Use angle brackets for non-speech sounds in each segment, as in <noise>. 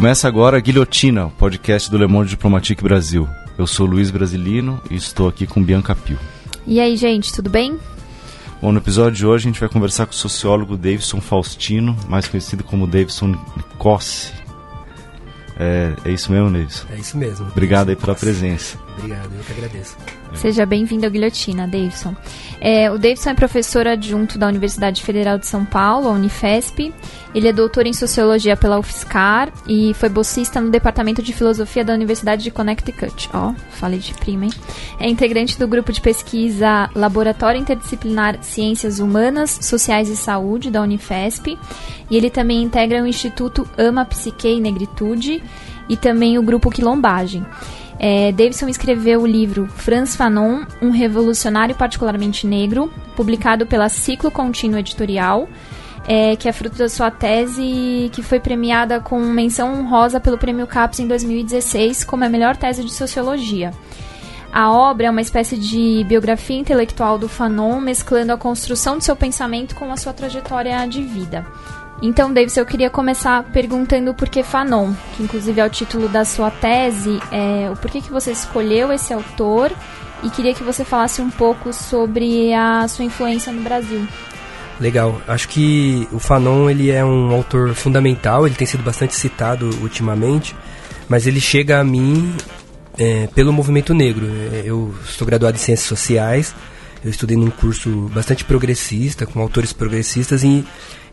Começa agora a Guilhotina, o podcast do Le Monde Diplomatique Brasil. Eu sou Luiz Brasilino e estou aqui com Bianca Pio. E aí, gente, tudo bem? Bom, no episódio de hoje a gente vai conversar com o sociólogo Davidson Faustino, mais conhecido como Davidson Cossi. É, é isso mesmo, Davidson? É isso mesmo. Obrigado aí pela presença. Obrigado, eu que agradeço. Seja bem-vindo ao Guilhotina, Davidson. É, o Davidson é professor adjunto da Universidade Federal de São Paulo, a Unifesp. Ele é doutor em Sociologia pela UFSCar e foi bolsista no Departamento de Filosofia da Universidade de Connecticut. Ó, falei de prima, hein? É integrante do grupo de pesquisa Laboratório Interdisciplinar Ciências Humanas, Sociais e Saúde, da Unifesp. E ele também integra o Instituto Ama Psique e Negritude e também o grupo Quilombagem. É, Davidson escreveu o livro Franz Fanon, um revolucionário particularmente negro, publicado pela Ciclo Contínuo Editorial, é, que é fruto da sua tese que foi premiada com menção honrosa pelo Prêmio CAPES em 2016 como a melhor tese de sociologia. A obra é uma espécie de biografia intelectual do Fanon, mesclando a construção de seu pensamento com a sua trajetória de vida. Então, Davis, eu queria começar perguntando por que Fanon, que inclusive é o título da sua tese, é, o porquê que você escolheu esse autor e queria que você falasse um pouco sobre a sua influência no Brasil. Legal, acho que o Fanon ele é um autor fundamental, ele tem sido bastante citado ultimamente, mas ele chega a mim é, pelo movimento negro. Eu sou graduado em Ciências Sociais, eu estudei num curso bastante progressista, com autores progressistas, e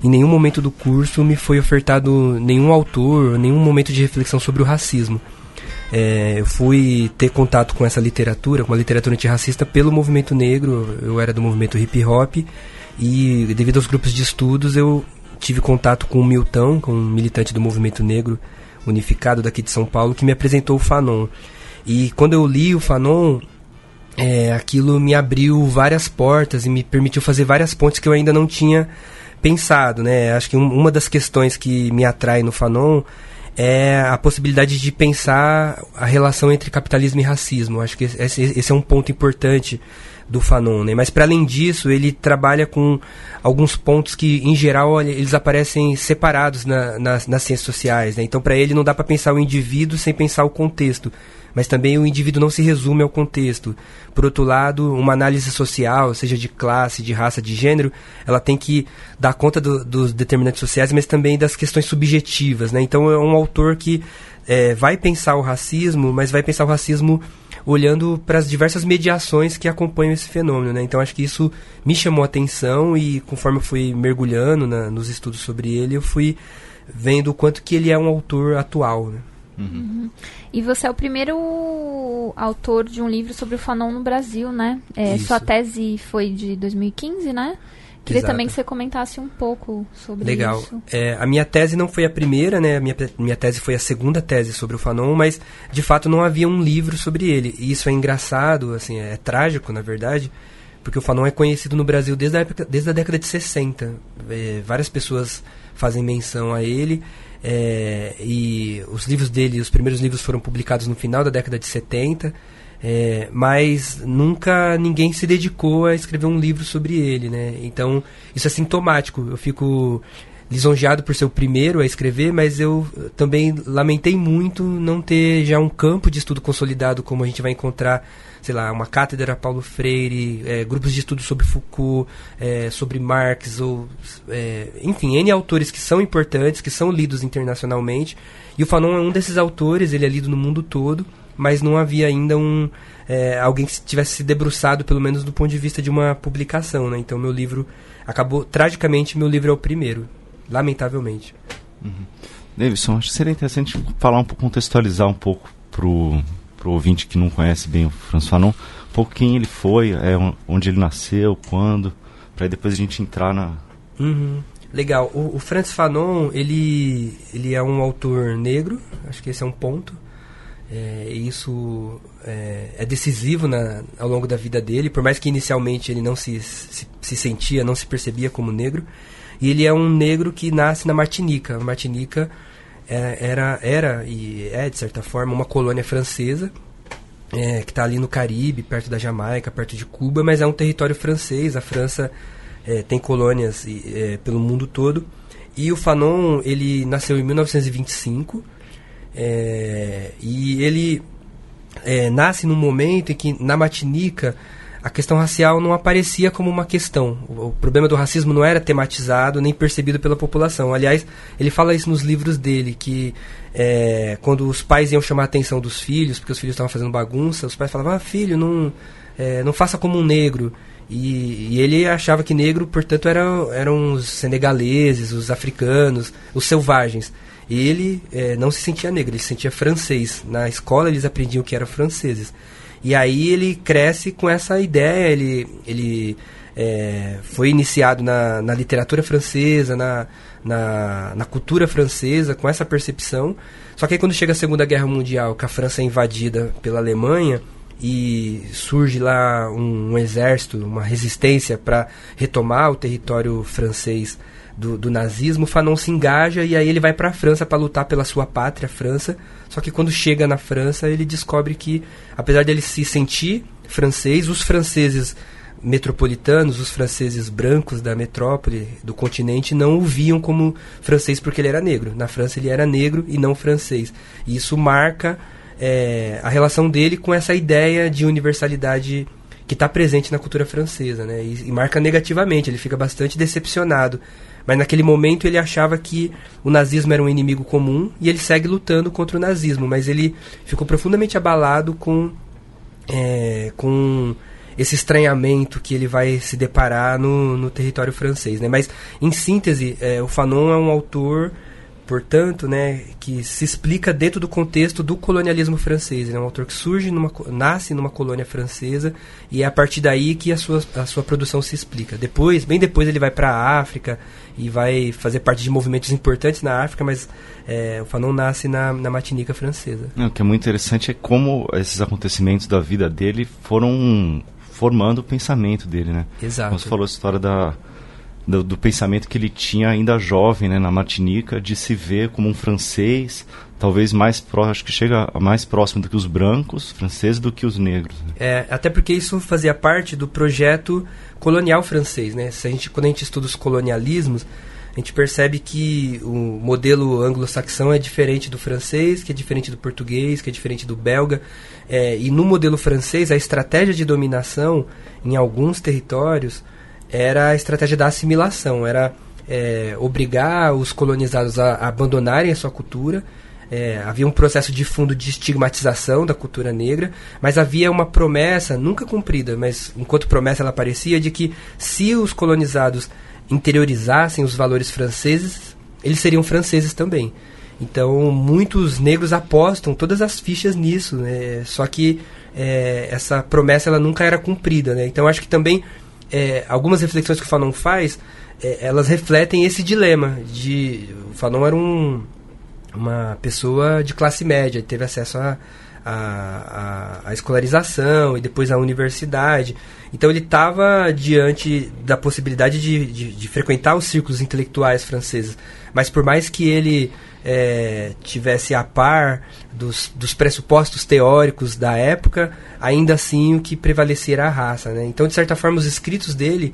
em nenhum momento do curso me foi ofertado nenhum autor, nenhum momento de reflexão sobre o racismo. É, eu fui ter contato com essa literatura, com a literatura antirracista, pelo movimento negro. Eu era do movimento hip hop e, devido aos grupos de estudos, eu tive contato com o Milton, com um militante do movimento negro unificado daqui de São Paulo, que me apresentou o Fanon. E quando eu li o Fanon, é, aquilo me abriu várias portas e me permitiu fazer várias pontes que eu ainda não tinha pensado, né? Acho que um, uma das questões que me atrai no Fanon é a possibilidade de pensar a relação entre capitalismo e racismo. Acho que esse, esse é um ponto importante do Fanon, né? Mas para além disso, ele trabalha com alguns pontos que, em geral, eles aparecem separados na, nas, nas ciências sociais, né? Então, para ele, não dá para pensar o indivíduo sem pensar o contexto mas também o indivíduo não se resume ao contexto. Por outro lado, uma análise social, seja de classe, de raça, de gênero, ela tem que dar conta do, dos determinantes sociais, mas também das questões subjetivas. Né? Então é um autor que é, vai pensar o racismo, mas vai pensar o racismo olhando para as diversas mediações que acompanham esse fenômeno. Né? Então acho que isso me chamou a atenção e conforme eu fui mergulhando na, nos estudos sobre ele, eu fui vendo o quanto que ele é um autor atual. Né? Uhum. Uhum. E você é o primeiro autor de um livro sobre o Fanon no Brasil, né? É, sua tese foi de 2015, né? Queria Exato. também que você comentasse um pouco sobre Legal. isso. Legal. É, a minha tese não foi a primeira, né? A minha, minha tese foi a segunda tese sobre o Fanon, mas de fato não havia um livro sobre ele. E isso é engraçado, assim, é trágico, na verdade, porque o Fanon é conhecido no Brasil desde a, época, desde a década de 60. É, várias pessoas fazem menção a ele. É, e os livros dele, os primeiros livros foram publicados no final da década de 70, é, mas nunca ninguém se dedicou a escrever um livro sobre ele, né? Então, isso é sintomático. Eu fico lisonjeado por ser o primeiro a escrever, mas eu também lamentei muito não ter já um campo de estudo consolidado como a gente vai encontrar sei lá, uma cátedra Paulo Freire, é, grupos de estudo sobre Foucault, é, sobre Marx, ou, é, enfim, N autores que são importantes, que são lidos internacionalmente. E o Fanon é um desses autores, ele é lido no mundo todo, mas não havia ainda um é, alguém que tivesse se debruçado, pelo menos do ponto de vista de uma publicação. Né? Então, meu livro acabou, tragicamente, meu livro é o primeiro, lamentavelmente. Uhum. Davidson, acho que seria interessante falar um pouco, contextualizar um pouco pro para o ouvinte que não conhece bem o François Fanon, um pouco quem ele foi, é, onde ele nasceu, quando, para depois a gente entrar na... Uhum. Legal. O, o Francis Fanon, ele, ele é um autor negro, acho que esse é um ponto. É, isso é, é decisivo na, ao longo da vida dele, por mais que inicialmente ele não se, se, se, sentia, não se percebia como negro. E ele é um negro que nasce na Martinica. Martinica é, era, era e é, de certa forma, uma colônia francesa é, que está ali no Caribe, perto da Jamaica, perto de Cuba, mas é um território francês. A França é, tem colônias é, pelo mundo todo. E o Fanon, ele nasceu em 1925. É, e ele é, nasce num momento em que na Matinica a questão racial não aparecia como uma questão. O, o, problema do racismo não era tematizado nem percebido pela população. Aliás, ele fala isso nos livros dele, que é, quando os pais iam chamar a atenção dos filhos, porque os filhos estavam fazendo bagunça, os pais falavam, ah, filho, não, é, não faça como um negro. E, e, ele achava que negro, portanto, eram, eram os senegaleses, os africanos, os selvagens. E ele é, não se sentia negro, ele se sentia francês. Na escola eles aprendiam que eram franceses. E aí ele cresce com essa ideia, ele, ele é, foi iniciado na, na literatura francesa, na, na, na, cultura francesa, com essa percepção. Só que aí quando chega a Segunda Guerra Mundial, que a França é invadida pela Alemanha, e surge lá um, um exército, uma resistência para retomar o território francês do, do, nazismo, Fanon se engaja e aí ele vai para a França para lutar pela sua pátria, França. Só que quando chega na França, ele descobre que, apesar dele se sentir francês, os franceses metropolitanos, os franceses brancos da metrópole, do continente, não o viam como francês porque ele era negro. Na França ele era negro e não francês. E isso marca é, a relação dele com essa ideia de universalidade que está presente na cultura francesa, né? E, e, marca negativamente, ele fica bastante decepcionado. Mas naquele momento ele achava que o nazismo era um inimigo comum e ele segue lutando contra o nazismo, mas ele ficou profundamente abalado com, é, com esse estranhamento que ele vai se deparar no, no território francês. Né? Mas, em síntese, é, o Fanon é um autor portanto, né, que se explica dentro do contexto do colonialismo francês. Ele é um autor que surge numa, nasce numa colônia francesa e é a partir daí que a sua, a sua produção se explica. Depois, bem depois, ele vai para a África e vai fazer parte de movimentos importantes na África, mas é, o Fanon nasce na, na Martinica francesa. o que é muito interessante é como esses acontecimentos da vida dele foram formando o pensamento dele, né? Exato. Como você falou a história da do, do, pensamento que ele tinha ainda jovem, né, na Martinica, de se ver como um francês, talvez mais próximo, acho que chega mais próximo do que os brancos franceses do que os negros. Né? É, até porque isso fazia parte do projeto colonial francês, né? Se a gente, quando a gente estuda os colonialismos, a gente percebe que o modelo anglo-saxão é diferente do francês, que é diferente do português, que é diferente do belga. É, e no modelo francês, a estratégia de dominação em alguns territórios era a estratégia da assimilação, era é, obrigar os colonizados a, abandonarem a sua cultura. É, havia um processo de fundo de estigmatização da cultura negra, mas havia uma promessa, nunca cumprida, mas enquanto promessa ela aparecia, de que se os colonizados interiorizassem os valores franceses, eles seriam franceses também. Então, muitos negros apostam todas as fichas nisso, né? só que é, essa promessa ela nunca era cumprida. Né? Então, acho que também é, algumas reflexões que o Fanon faz, é, elas refletem esse dilema de o Fanon era um, uma pessoa de classe média, teve acesso a, a, a, a escolarização e depois à universidade. Então ele estava diante da possibilidade de, de, de, frequentar os círculos intelectuais franceses. Mas por mais que ele é, tivesse a par dos, dos, pressupostos teóricos da época, ainda assim o que prevalecia era a raça. Né? Então, de certa forma, os escritos dele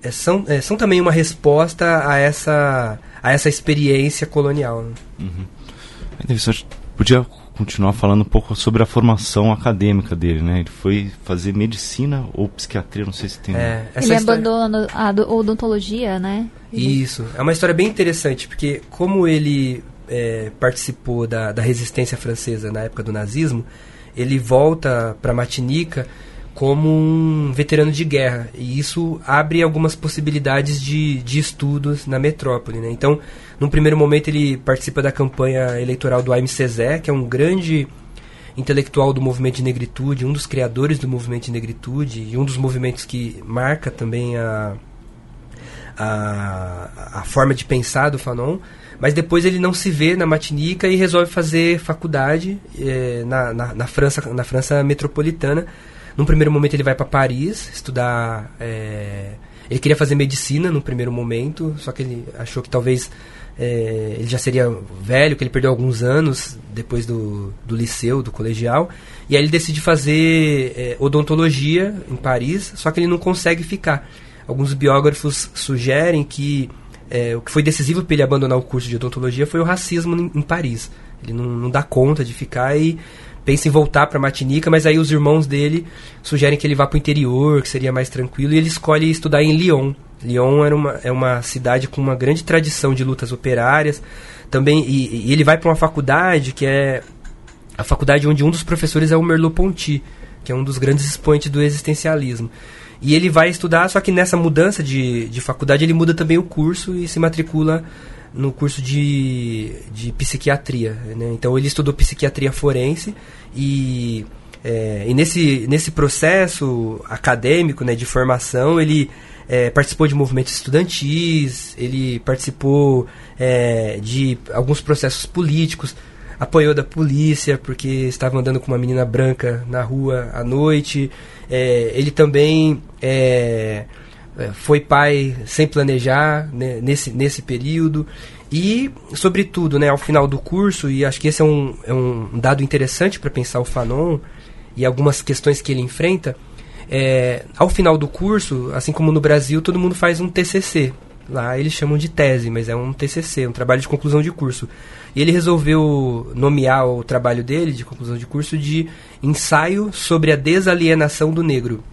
é, são, é, são também uma resposta a essa, a essa experiência colonial. Né? Uhum. É. Podia continuar falando um pouco sobre a formação acadêmica dele, né? Ele foi fazer medicina ou psiquiatria, não sei se tem. É, ele história... abandonou a odontologia, né? Isso. É uma história bem interessante, porque como ele é, participou da, da resistência francesa na época do nazismo, ele volta para Martinica como um veterano de guerra. E isso abre algumas possibilidades de, de estudos na metrópole. Né? Então, num primeiro momento, ele participa da campanha eleitoral do Césaire, que é um grande intelectual do movimento de negritude, um dos criadores do movimento de negritude e um dos movimentos que marca também a, a, a forma de pensar do Fanon. Mas depois ele não se vê na Matinica e resolve fazer faculdade é, na, na, na, França, na França metropolitana. Num primeiro momento ele vai para Paris estudar. É, ele queria fazer medicina no primeiro momento, só que ele achou que talvez é, ele já seria velho, que ele perdeu alguns anos depois do, do liceu, do colegial. E aí ele decide fazer é, odontologia em Paris, só que ele não consegue ficar. Alguns biógrafos sugerem que é, o que foi decisivo para ele abandonar o curso de odontologia foi o racismo em, em Paris. Ele não, não dá conta de ficar e pensa em voltar para Matinica, mas aí os irmãos dele sugerem que ele vá para o interior, que seria mais tranquilo, e ele escolhe estudar em Lyon. Lyon era uma, é uma cidade com uma grande tradição de lutas operárias, também e, e ele vai para uma faculdade que é a faculdade onde um dos professores é o Merleau-Ponty, que é um dos grandes expoentes do existencialismo. E ele vai estudar, só que nessa mudança de, de faculdade ele muda também o curso e se matricula no curso de, de psiquiatria. Né? Então ele estudou psiquiatria forense e, é, e nesse, nesse processo acadêmico né, de formação ele é, participou de movimentos estudantis, ele participou é, de alguns processos políticos, apoiou da polícia porque estava andando com uma menina branca na rua à noite. É, ele também é, foi pai sem planejar né, nesse, nesse período. E, sobretudo, né, ao final do curso, e acho que esse é um, é um dado interessante para pensar o Fanon e algumas questões que ele enfrenta, é, ao final do curso, assim como no Brasil, todo mundo faz um TCC. Lá eles chamam de tese, mas é um TCC, um trabalho de conclusão de curso. E ele resolveu nomear o trabalho dele, de conclusão de curso, de ensaio sobre a desalienação do negro.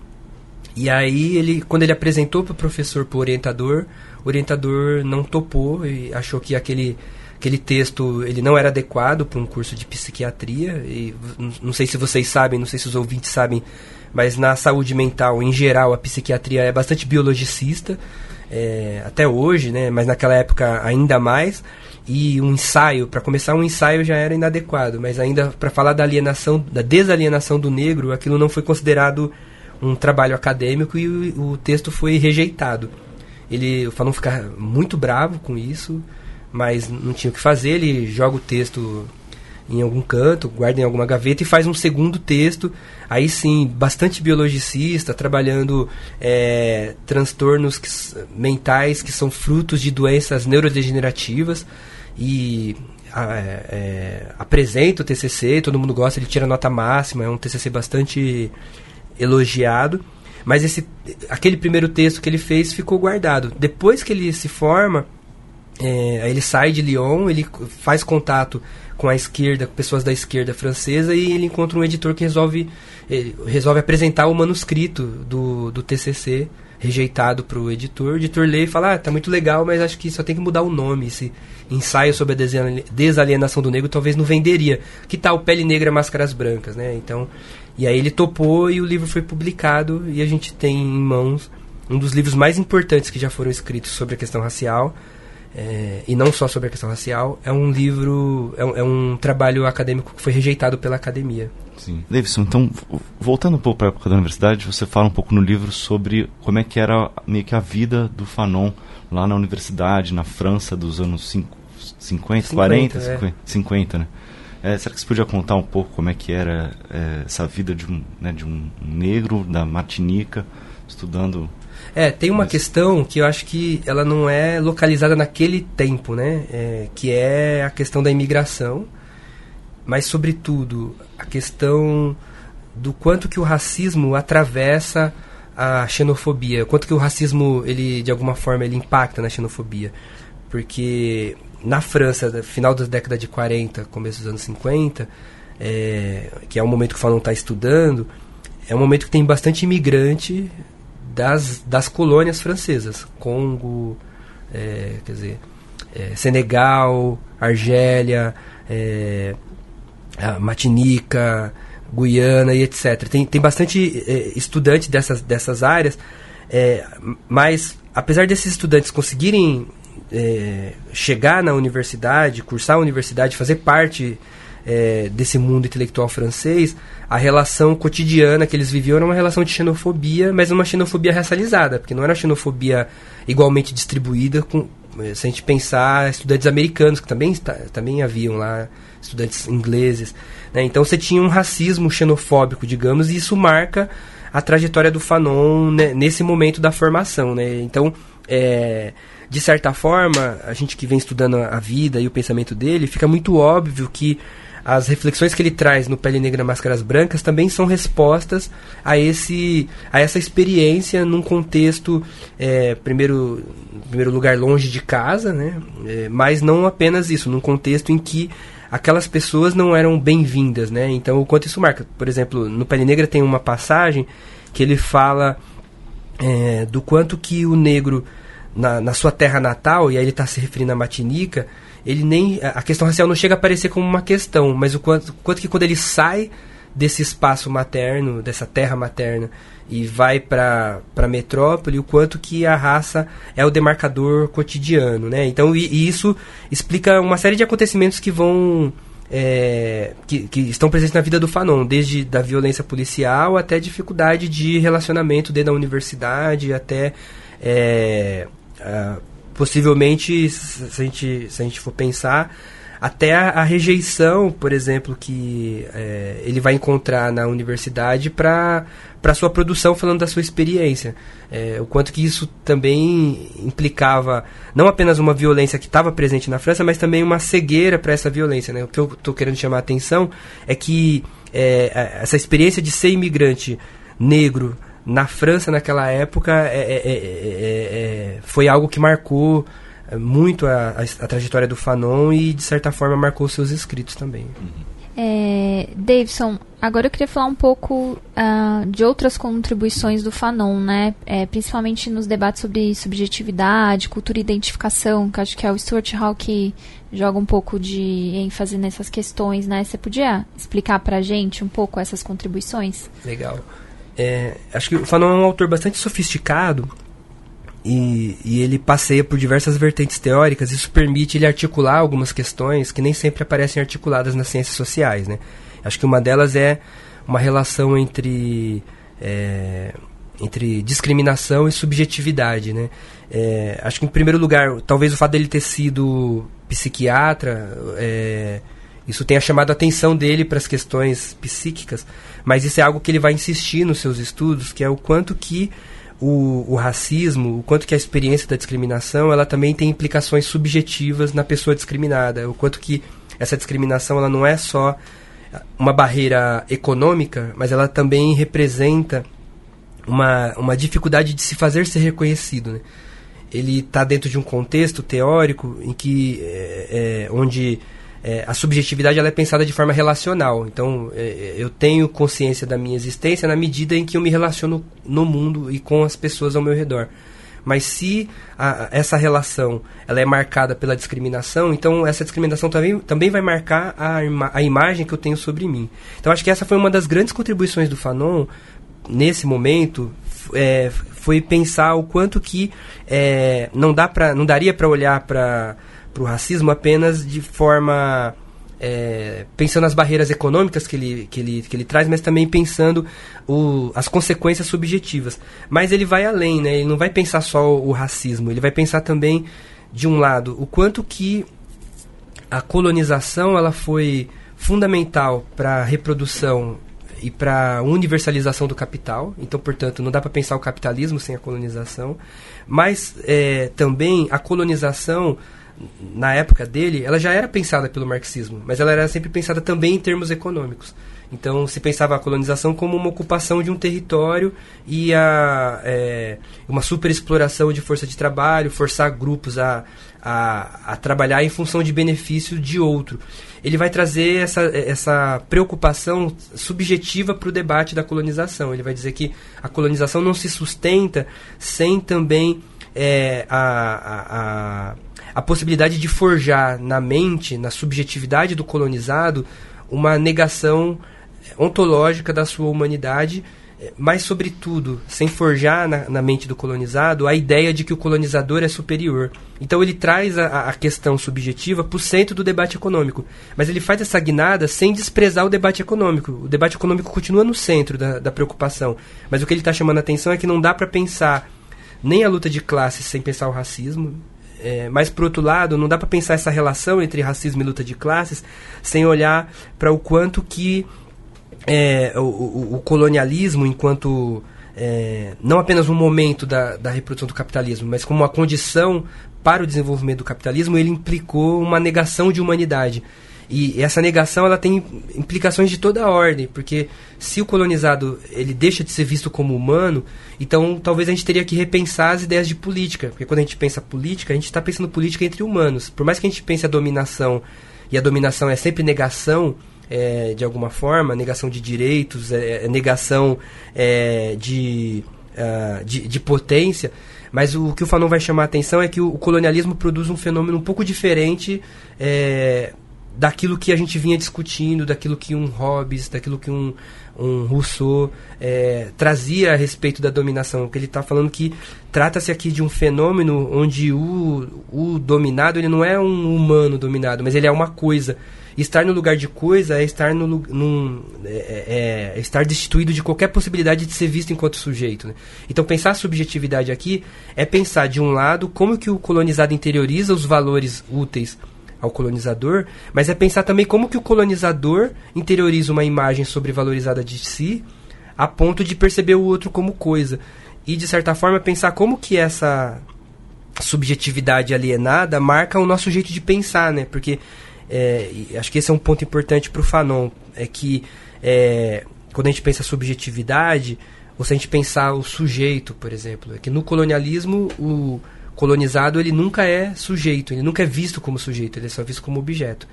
E aí, ele, quando ele apresentou para o professor, para o orientador, o orientador não topou e achou que aquele, aquele texto ele não era adequado para um curso de psiquiatria. E não sei se vocês sabem, não sei se os ouvintes sabem, mas na saúde mental, em geral, a psiquiatria é bastante biologicista, é, até hoje, né, mas naquela época ainda mais. E um ensaio, para começar, um ensaio já era inadequado, mas ainda para falar da alienação, da desalienação do negro, aquilo não foi considerado um trabalho acadêmico e o, o texto foi rejeitado. Ele, o Fanon fica muito bravo com isso, mas não tinha o que fazer, ele joga o texto em algum canto, guarda em alguma gaveta e faz um segundo texto, aí sim, bastante biologicista, trabalhando é, transtornos que, mentais que são frutos de doenças neurodegenerativas e é, é, apresenta o TCC, todo mundo gosta, ele tira nota máxima, é um TCC bastante elogiado, mas esse, aquele primeiro texto que ele fez ficou guardado. Depois que ele se forma, é, ele sai de Lyon, ele faz contato com a esquerda, com pessoas da esquerda francesa, e ele encontra um editor que resolve, resolve apresentar o manuscrito do, do TCC rejeitado para o editor. O editor lê e fala: ah, tá muito legal, mas acho que só tem que mudar o nome. Esse ensaio sobre a desalienação do negro talvez não venderia. Que tal Pele Negra Máscaras Brancas, né? Então e aí ele topou e o livro foi publicado e a gente tem em mãos um dos livros mais importantes que já foram escritos sobre a questão racial. É, e não só sobre a questão racial, é um livro, é um, é um, trabalho acadêmico que foi rejeitado pela academia. Sim. Davidson, então, voltando um pouco para a época da universidade, você fala um pouco no livro sobre como é que era meio que a vida do Fanon lá na universidade, na França dos anos 50, 50 40, é. 50, 50, né? É, será que você podia contar um pouco como é que era é, essa vida de um, né, de um negro da Martinica estudando? É, tem uma questão que eu acho que ela não é localizada naquele tempo, né? É, que é a questão da imigração, mas sobretudo a questão do quanto que o racismo atravessa a xenofobia, quanto que o racismo ele de alguma forma ele impacta na xenofobia, porque na França, final da década de 40, começo dos anos 50, é, que é o momento que o Fanon está estudando, é um momento que tem bastante imigrante das, das colônias francesas. Congo, é, quer dizer, é, Senegal, Argélia, é, Martinica, Guiana e etc. Tem, tem bastante é, estudante dessas, dessas áreas, é, mas apesar desses estudantes conseguirem é, chegar na universidade, cursar a universidade, fazer parte é, desse mundo intelectual francês, a relação cotidiana que eles viviam era uma relação de xenofobia, mas uma xenofobia racializada, porque não era xenofobia igualmente distribuída, com, se a gente pensar estudantes americanos, que também, também haviam lá, estudantes ingleses. Né? Então você tinha um racismo xenofóbico, digamos, e isso marca a trajetória do Fanon né, nesse momento da formação. Né? Então, é, de certa forma, a gente que vem estudando a vida e o pensamento dele, fica muito óbvio que as reflexões que ele traz no Pele Negra Máscaras Brancas também são respostas a esse a essa experiência num contexto é, primeiro em primeiro lugar longe de casa né é, mas não apenas isso num contexto em que aquelas pessoas não eram bem-vindas, né? Então, o quanto isso marca. Por exemplo, no Pele Negra tem uma passagem que ele fala é, do quanto que o negro, na, na sua terra natal, e aí ele está se referindo à Matinica, ele nem a questão racial não chega a aparecer como uma questão, mas o quanto, quanto que quando ele sai desse espaço materno, dessa terra materna, e vai para a metrópole, o quanto que a raça é o demarcador cotidiano, né? Então, e, e isso explica uma série de acontecimentos que vão é, que, que, estão presentes na vida do Fanon, desde da violência policial até dificuldade de relacionamento dentro da universidade, até é, a, possivelmente, se a, gente, se a gente for pensar, até a, a rejeição, por exemplo, que é, ele vai encontrar na universidade para para sua produção, falando da sua experiência. É, o quanto que isso também implicava não apenas uma violência que estava presente na França, mas também uma cegueira para essa violência. Né? O que eu estou querendo chamar a atenção é que é, essa experiência de ser imigrante negro na França naquela época é, é, é, é foi algo que marcou muito a, a, a, trajetória do Fanon e, de certa forma, marcou seus escritos também. Uhum. É, Davidson, agora eu queria falar um pouco uh, de outras contribuições do Fanon, né? É, principalmente nos debates sobre subjetividade, cultura e identificação, que acho que é o Stuart Hall que joga um pouco de ênfase nessas questões, né? Você podia explicar pra gente um pouco essas contribuições? Legal. É, acho que o Fanon é um autor bastante sofisticado e, e, ele passeia por diversas vertentes teóricas, isso permite ele articular algumas questões que nem sempre aparecem articuladas nas ciências sociais. Né? Acho que uma delas é uma relação entre, é, entre discriminação e subjetividade. Né? É, acho que, em primeiro lugar, talvez o fato dele ter sido psiquiatra. É, isso tenha chamado a atenção dele para as questões psíquicas, mas isso é algo que ele vai insistir nos seus estudos, que é o quanto que o, o, racismo, o quanto que a experiência da discriminação, ela também tem implicações subjetivas na pessoa discriminada, o quanto que essa discriminação ela não é só uma barreira econômica, mas ela também representa uma, uma dificuldade de se fazer ser reconhecido. Né? Ele está dentro de um contexto teórico em que é, é, onde é, a subjetividade ela é pensada de forma relacional. Então, é, é, eu tenho consciência da minha existência na medida em que eu me relaciono no mundo e com as pessoas ao meu redor. Mas se a, essa relação ela é marcada pela discriminação, então essa discriminação também, também vai marcar a, a imagem que eu tenho sobre mim. Então, acho que essa foi uma das grandes contribuições do Fanon nesse momento. É, foi pensar o quanto que é, não dá para não daria para olhar para para o racismo apenas de forma é, pensando nas barreiras econômicas que ele, que ele, que ele traz, mas também pensando o, as consequências subjetivas. Mas ele vai além, né? ele não vai pensar só o, o racismo, ele vai pensar também, de um lado, o quanto que a colonização ela foi fundamental para a reprodução e para a universalização do capital. Então, portanto, não dá para pensar o capitalismo sem a colonização. Mas é, também a colonização na época dele, ela já era pensada pelo marxismo, mas ela era sempre pensada também em termos econômicos. Então se pensava a colonização como uma ocupação de um território e a, é, uma superexploração de força de trabalho, forçar grupos a, a, a, trabalhar em função de benefício de outro. Ele vai trazer essa, essa preocupação subjetiva para o debate da colonização. Ele vai dizer que a colonização não se sustenta sem também é, a, a a possibilidade de forjar na mente, na subjetividade do colonizado, uma negação ontológica da sua humanidade, mas, sobretudo, sem forjar na, na, mente do colonizado a ideia de que o colonizador é superior. Então, ele traz a, a questão subjetiva para o centro do debate econômico. Mas ele faz essa guinada sem desprezar o debate econômico. O debate econômico continua no centro da, da preocupação. Mas o que ele está chamando a atenção é que não dá para pensar nem a luta de classes sem pensar o racismo, é, mas, por outro lado, não dá para pensar essa relação entre racismo e luta de classes sem olhar para o quanto que é, o, o, o, colonialismo, enquanto é, não apenas um momento da, da reprodução do capitalismo, mas como uma condição para o desenvolvimento do capitalismo, ele implicou uma negação de humanidade. E essa negação ela tem implicações de toda a ordem, porque se o colonizado ele deixa de ser visto como humano, então talvez a gente teria que repensar as ideias de política, porque quando a gente pensa política, a gente está pensando política entre humanos. Por mais que a gente pense a dominação e a dominação é sempre negação é, de alguma forma, negação de direitos, é, é negação é, de, uh, de, de, potência. Mas o, que o Fanon vai chamar a atenção é que o, o colonialismo produz um fenômeno um pouco diferente é, daquilo que a gente vinha discutindo, daquilo que um Hobbes, daquilo que um, um Rousseau é, trazia a respeito da dominação. Porque ele está falando que trata-se aqui de um fenômeno onde o, o dominado ele não é um humano dominado, mas ele é uma coisa. Estar no lugar de coisa é estar, no, num, é, é, é estar destituído de qualquer possibilidade de ser visto enquanto sujeito. Né? Então, pensar a subjetividade aqui é pensar, de um lado, como que o colonizado interioriza os valores úteis ao colonizador, mas é pensar também como que o colonizador interioriza uma imagem sobrevalorizada de si a ponto de perceber o outro como coisa. E, de certa forma, pensar como que essa subjetividade alienada marca o nosso jeito de pensar, né? Porque é, acho que esse é um ponto importante para o Fanon, é que é, quando a gente pensa subjetividade, ou se a gente pensar o sujeito, por exemplo, é que no colonialismo o colonizado ele nunca é sujeito, ele nunca é visto como sujeito, ele é só visto como objeto.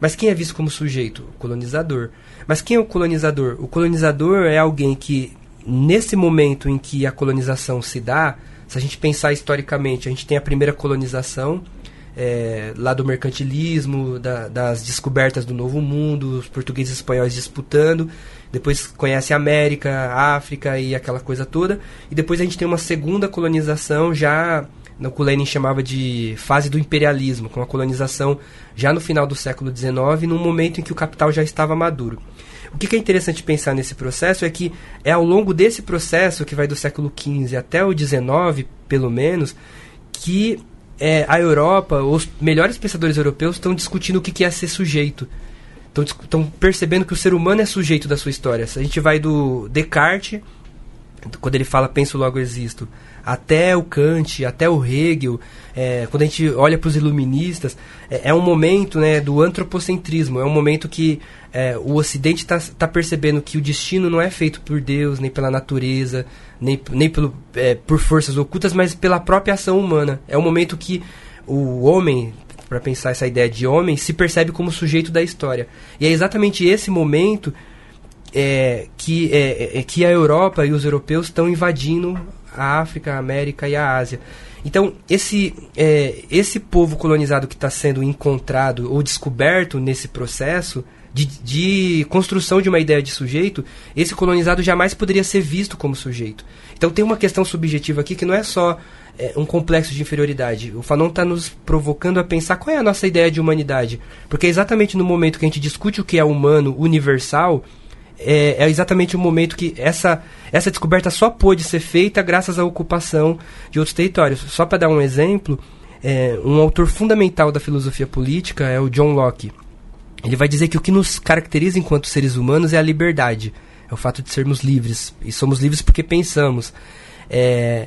Mas quem é visto como sujeito? O colonizador. Mas quem é o colonizador? O colonizador é alguém que, nesse momento em que a colonização se dá, se a gente pensar historicamente, a gente tem a primeira colonização, é, lá do mercantilismo, da, das descobertas do Novo Mundo, os portugueses e espanhóis disputando. Depois conhece a América, a África e aquela coisa toda. E depois a gente tem uma segunda colonização já no que Lenin chamava de fase do imperialismo, com a colonização já no final do século XIX, num momento em que o capital já estava maduro. O que é interessante pensar nesse processo é que é ao longo desse processo, que vai do século XV até o XIX, pelo menos, que é, a Europa, os melhores pensadores europeus estão discutindo o que é ser sujeito. Estão percebendo que o ser humano é sujeito da sua história. A gente vai do Descartes, quando ele fala penso logo existo, até o Kant, até o Hegel, é, quando a gente olha para os iluministas, é, é, um momento né, do antropocentrismo, é um momento que é, o Ocidente está tá percebendo que o destino não é feito por Deus, nem pela natureza, nem, nem pelo, é, por forças ocultas, mas pela própria ação humana. É um momento que o homem, para pensar essa ideia de homem, se percebe como sujeito da história. E é exatamente esse momento é, que, é, é, que a Europa e os europeus estão invadindo a África, a América e a Ásia. Então, esse, é, esse povo colonizado que está sendo encontrado ou descoberto nesse processo de, de, construção de uma ideia de sujeito, esse colonizado jamais poderia ser visto como sujeito. Então, tem uma questão subjetiva aqui que não é só é, um complexo de inferioridade. O Fanon está nos provocando a pensar qual é a nossa ideia de humanidade. Porque é exatamente no momento que a gente discute o que é humano universal é, é, exatamente o momento que essa, essa descoberta só pôde ser feita graças à ocupação de outros territórios. Só para dar um exemplo, é, um autor fundamental da filosofia política é o John Locke. Ele vai dizer que o que nos caracteriza enquanto seres humanos é a liberdade, é o fato de sermos livres. E somos livres porque pensamos. É,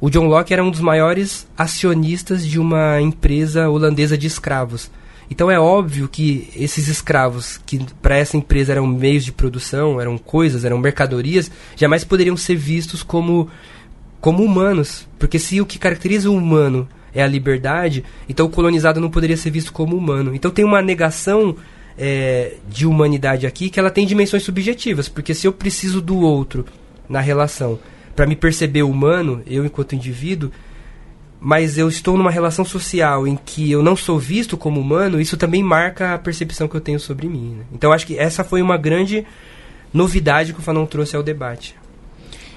o John Locke era um dos maiores acionistas de uma empresa holandesa de escravos. Então é óbvio que esses escravos, que para essa empresa eram meios de produção, eram coisas, eram mercadorias, jamais poderiam ser vistos como, como humanos. Porque se o que caracteriza o humano é a liberdade, então o colonizado não poderia ser visto como humano. Então tem uma negação é, de humanidade aqui que ela tem dimensões subjetivas. Porque se eu preciso do outro na relação para me perceber humano, eu enquanto indivíduo, mas eu estou numa relação social em que eu não sou visto como humano, isso também marca a percepção que eu tenho sobre mim. Né? Então acho que essa foi uma grande novidade que o Fanon trouxe ao debate.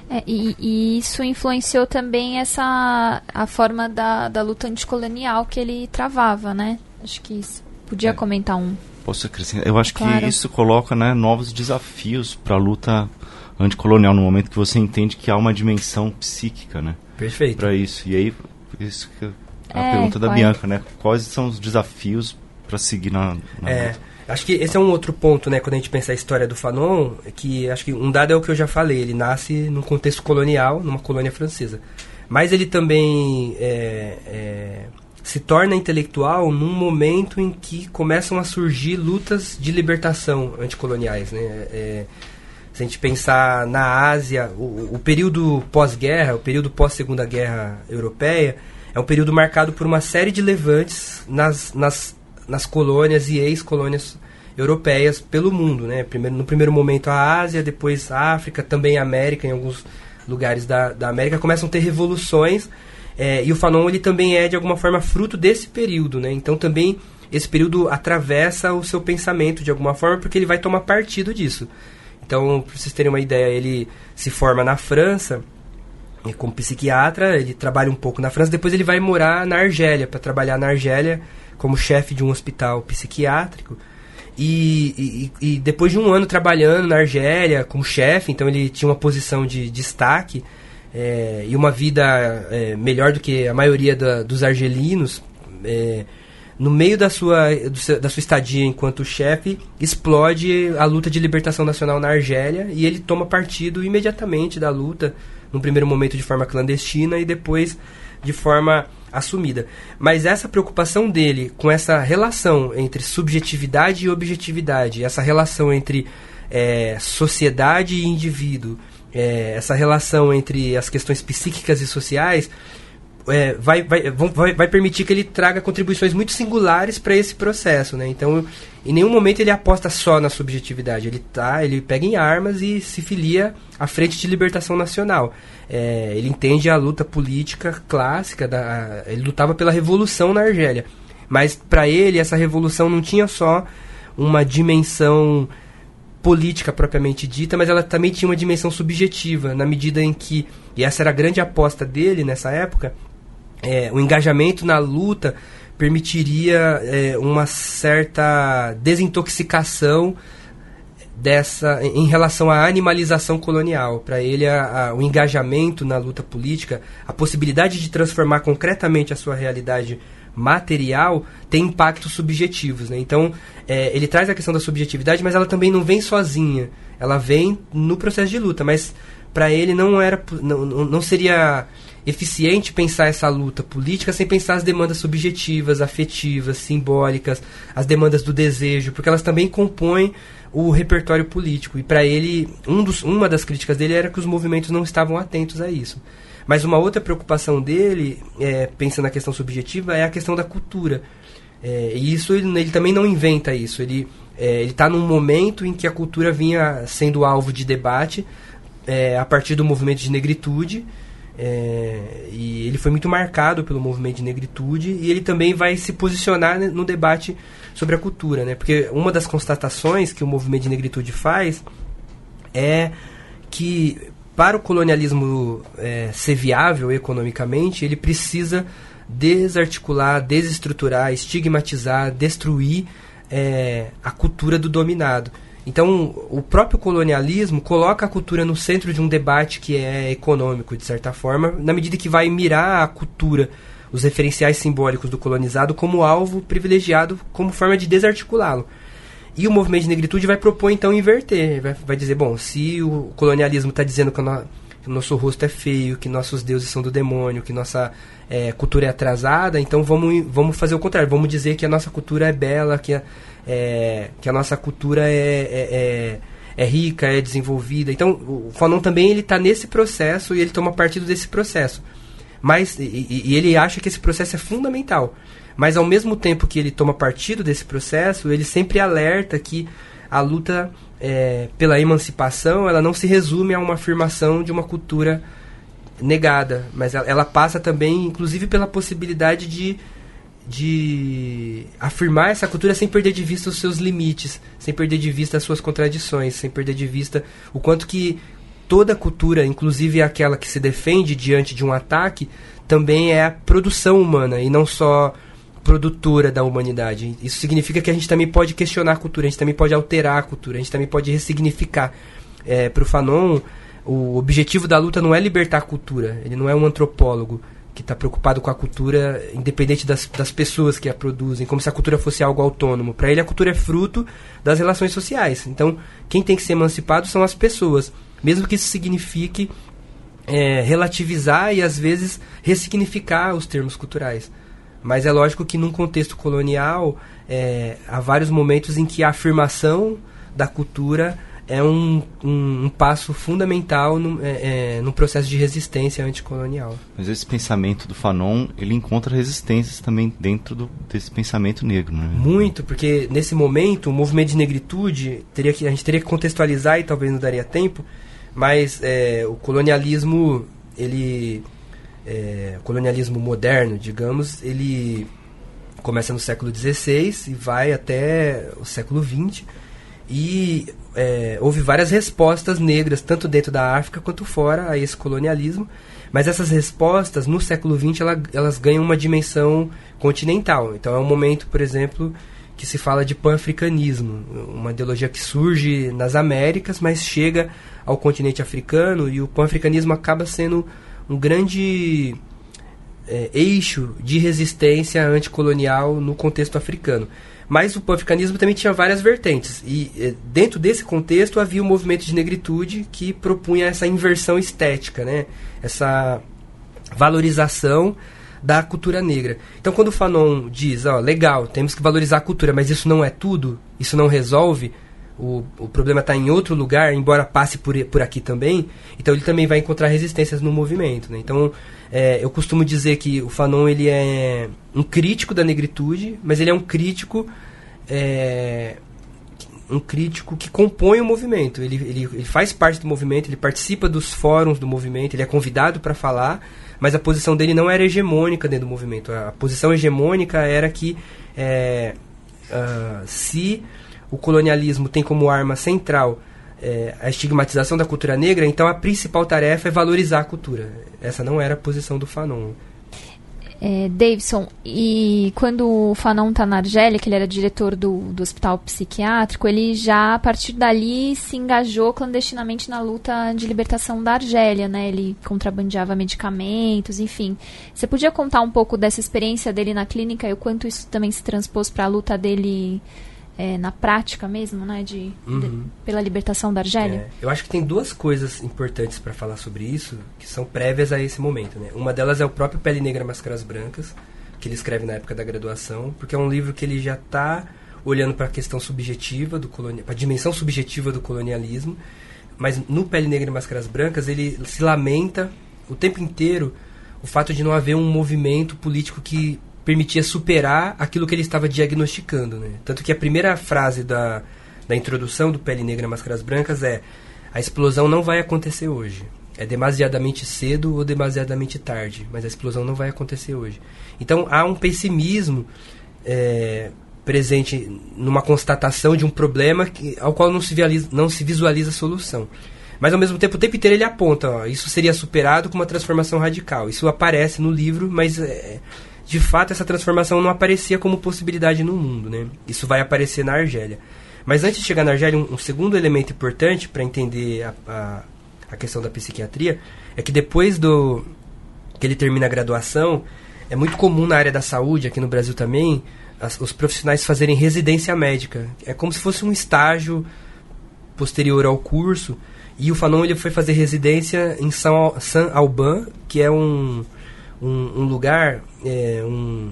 É, e, e, isso influenciou também essa a forma da, da luta anticolonial que ele travava, né? Acho que isso. Podia é. comentar um. Posso acrescentar? Eu acho claro. que isso coloca né, novos desafios para a luta anticolonial no momento que você entende que há uma dimensão psíquica, né? Perfeito. Para isso. E aí isso que é a é, pergunta da Bianca, né? Quais são os desafios para seguir na, na é? Acho que esse é um outro ponto, né, quando a gente pensa a história do Fanon, que acho que um dado é o que eu já falei, ele nasce num contexto colonial, numa colônia francesa. Mas ele também é, é, se torna intelectual num momento em que começam a surgir lutas de libertação anticoloniais, né? É, se a gente pensar na Ásia, o, o período pós-guerra, o período pós-segunda guerra europeia, é um período marcado por uma série de levantes nas, nas nas colônias e ex-colônias europeias pelo mundo, né? Primeiro, no primeiro momento a Ásia, depois a África, também a América, em alguns lugares da, da América, começam a ter revoluções. É, e o Fanon ele também é de alguma forma fruto desse período, né? Então também esse período atravessa o seu pensamento de alguma forma porque ele vai tomar partido disso. Então, para vocês terem uma ideia, ele se forma na França como psiquiatra, ele trabalha um pouco na França, depois ele vai morar na Argélia, para trabalhar na Argélia como chefe de um hospital psiquiátrico. E, e, e, depois de um ano trabalhando na Argélia como chefe, então ele tinha uma posição de destaque é, e uma vida é, melhor do que a maioria da, dos argelinos. É, no meio da sua, da sua estadia enquanto chefe, explode a luta de libertação nacional na Argélia e ele toma partido imediatamente da luta, num primeiro momento de forma clandestina e depois de forma assumida. Mas essa preocupação dele com essa relação entre subjetividade e objetividade, essa relação entre é, sociedade e indivíduo, é, essa relação entre as questões psíquicas e sociais, é, vai, vai, vai, vai permitir que ele traga contribuições muito singulares para esse processo, né? Então, em nenhum momento ele aposta só na subjetividade. Ele tá, ele pega em armas e se filia à frente de libertação nacional. É, ele entende a luta política clássica, da, ele lutava pela revolução na Argélia. Mas para ele essa revolução não tinha só uma dimensão política propriamente dita, mas ela também tinha uma dimensão subjetiva, na medida em que, e essa era a grande aposta dele nessa época, é, o engajamento na luta permitiria é, uma certa desintoxicação dessa em relação à animalização colonial. Para ele, a, a, o engajamento na luta política, a possibilidade de transformar concretamente a sua realidade material tem impactos subjetivos. Né? Então, é, ele traz a questão da subjetividade, mas ela também não vem sozinha. Ela vem no processo de luta, mas para ele não era não, não seria eficiente pensar essa luta política sem pensar as demandas subjetivas, afetivas, simbólicas, as demandas do desejo, porque elas também compõem o repertório político. E para ele, um dos, uma das críticas dele era que os movimentos não estavam atentos a isso. Mas uma outra preocupação dele, é, pensando na questão subjetiva, é a questão da cultura. É, e isso ele, ele, também não inventa isso. Ele é, está num momento em que a cultura vinha sendo alvo de debate é, a partir do movimento de negritude é, e ele foi muito marcado pelo movimento de negritude e ele também vai se posicionar no debate sobre a cultura, né? Porque uma das constatações que o movimento de negritude faz é que para o colonialismo é, ser viável economicamente, ele precisa desarticular, desestruturar, estigmatizar, destruir é, a cultura do dominado. Então, o próprio colonialismo coloca a cultura no centro de um debate que é econômico, de certa forma, na medida que vai mirar a cultura, os referenciais simbólicos do colonizado como alvo privilegiado, como forma de desarticulá-lo. E o movimento de negritude vai propor, então, inverter. Vai, vai dizer, bom, se o colonialismo está dizendo que no, que o, nosso rosto é feio, que nossos deuses são do demônio, que nossa é, cultura é atrasada, então vamos, vamos fazer o contrário. Vamos dizer que a nossa cultura é bela, que a, é, que a nossa cultura é, é, é, é, rica, é desenvolvida. Então, o Fanon também ele está nesse processo e ele toma partido desse processo. Mas, e, e, ele acha que esse processo é fundamental. Mas, ao mesmo tempo que ele toma partido desse processo, ele sempre alerta que a luta é, pela emancipação ela não se resume a uma afirmação de uma cultura negada, mas ela, ela passa também, inclusive, pela possibilidade de de afirmar essa cultura sem perder de vista os seus limites, sem perder de vista as suas contradições, sem perder de vista o quanto que toda cultura, inclusive aquela que se defende diante de um ataque, também é a produção humana e não só produtora da humanidade. Isso significa que a gente também pode questionar a cultura, a gente também pode alterar a cultura, a gente também pode ressignificar. É, Para o Fanon, o objetivo da luta não é libertar a cultura, ele não é um antropólogo, que está preocupado com a cultura, independente das, das pessoas que a produzem, como se a cultura fosse algo autônomo. Para ele, a cultura é fruto das relações sociais. Então, quem tem que ser emancipado são as pessoas, mesmo que isso signifique é, relativizar e, às vezes, ressignificar os termos culturais. Mas é lógico que, num contexto colonial, é, há vários momentos em que a afirmação da cultura é um, um, um passo fundamental no, é, é, no processo de resistência anticolonial. Mas esse pensamento do Fanon, ele encontra resistências também dentro do, desse pensamento negro, né? Muito, porque nesse momento o movimento de negritude, teria que, a gente teria que contextualizar e talvez não daria tempo, mas é, o colonialismo, ele... É, colonialismo moderno, digamos, ele começa no século XVI e vai até o século XX, e é, houve várias respostas negras, tanto dentro da África quanto fora, a esse colonialismo. Mas essas respostas, no século XX, ela, elas ganham uma dimensão continental. Então é um momento, por exemplo, que se fala de pan-africanismo, uma ideologia que surge nas Américas, mas chega ao continente africano, e o pan-africanismo acaba sendo um grande é, eixo de resistência anticolonial no contexto africano. Mas o pan-africanismo também tinha várias vertentes. E eh, dentro desse contexto havia o movimento de negritude que propunha essa inversão estética, né? essa valorização da cultura negra. Então quando o Fanon diz, ó, legal, temos que valorizar a cultura, mas isso não é tudo, isso não resolve, o, o problema está em outro lugar, embora passe por, por aqui também, então ele também vai encontrar resistências no movimento. Né? Então é, eu costumo dizer que o Fanon ele é um crítico da negritude, mas ele é um crítico é, um crítico que compõe o movimento. Ele, ele, ele faz parte do movimento, ele participa dos fóruns do movimento, ele é convidado para falar, mas a posição dele não era hegemônica dentro do movimento. A, posição hegemônica era que é, uh, se o colonialismo tem como arma central é, a estigmatização da cultura negra, então a principal tarefa é valorizar a cultura. Essa não era a posição do Fanon. É, Davidson, e quando o Fanon está na Argélia, que ele era diretor do, do hospital psiquiátrico, ele já a partir dali se engajou clandestinamente na luta de libertação da Argélia, né? Ele contrabandeava medicamentos, enfim. Você podia contar um pouco dessa experiência dele na clínica e o quanto isso também se transpôs para a luta dele é, na prática mesmo, né, de, uhum. de, pela libertação da Argélia? É, eu acho que tem duas coisas importantes para falar sobre isso que são prévias a esse momento, né? Uma delas é o próprio Pele Negra Máscaras Brancas, que ele escreve na época da graduação, porque é um livro que ele já está olhando para a questão subjetiva do colonial, para a dimensão subjetiva do colonialismo, mas no Pele Negra e Máscaras Brancas ele se lamenta o tempo inteiro o fato de não haver um movimento político que permitia superar aquilo que ele estava diagnosticando. Né? Tanto que a primeira frase da, da introdução do Pele Negra Máscaras Brancas é: a explosão não vai acontecer hoje. É demasiadamente cedo ou demasiadamente tarde, mas a explosão não vai acontecer hoje. Então há um pessimismo é, presente numa constatação de um problema que, ao qual não se, visualiza, não se visualiza solução. Mas ao mesmo tempo, o tempo inteiro ele aponta: ó, isso seria superado com uma transformação radical. Isso aparece no livro, mas é, de fato essa transformação não aparecia como possibilidade no mundo, né? Isso vai aparecer na Argélia. Mas antes de chegar na Argélia, um, um segundo elemento importante para entender a, a, a, questão da psiquiatria é que depois do que ele termina a graduação, é muito comum na área da saúde, aqui no Brasil também, as, os profissionais fazerem residência médica. É como se fosse um estágio posterior ao curso. E o Fanon ele foi fazer residência em São, San Alban, que é um, um, um lugar, é, um,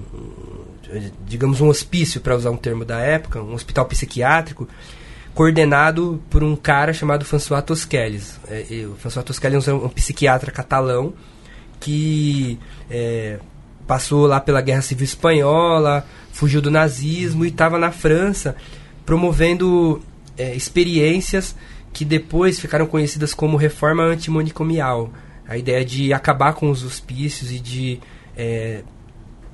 digamos um hospício, para usar um termo da época, um hospital psiquiátrico, coordenado por um cara chamado François Tosquelles. É, o François Tosquelles é um, um psiquiatra catalão que é, passou lá pela Guerra Civil Espanhola, fugiu do nazismo e estava na França promovendo é, experiências que depois ficaram conhecidas como reforma antimonicomial a ideia de acabar com os hospícios e de é,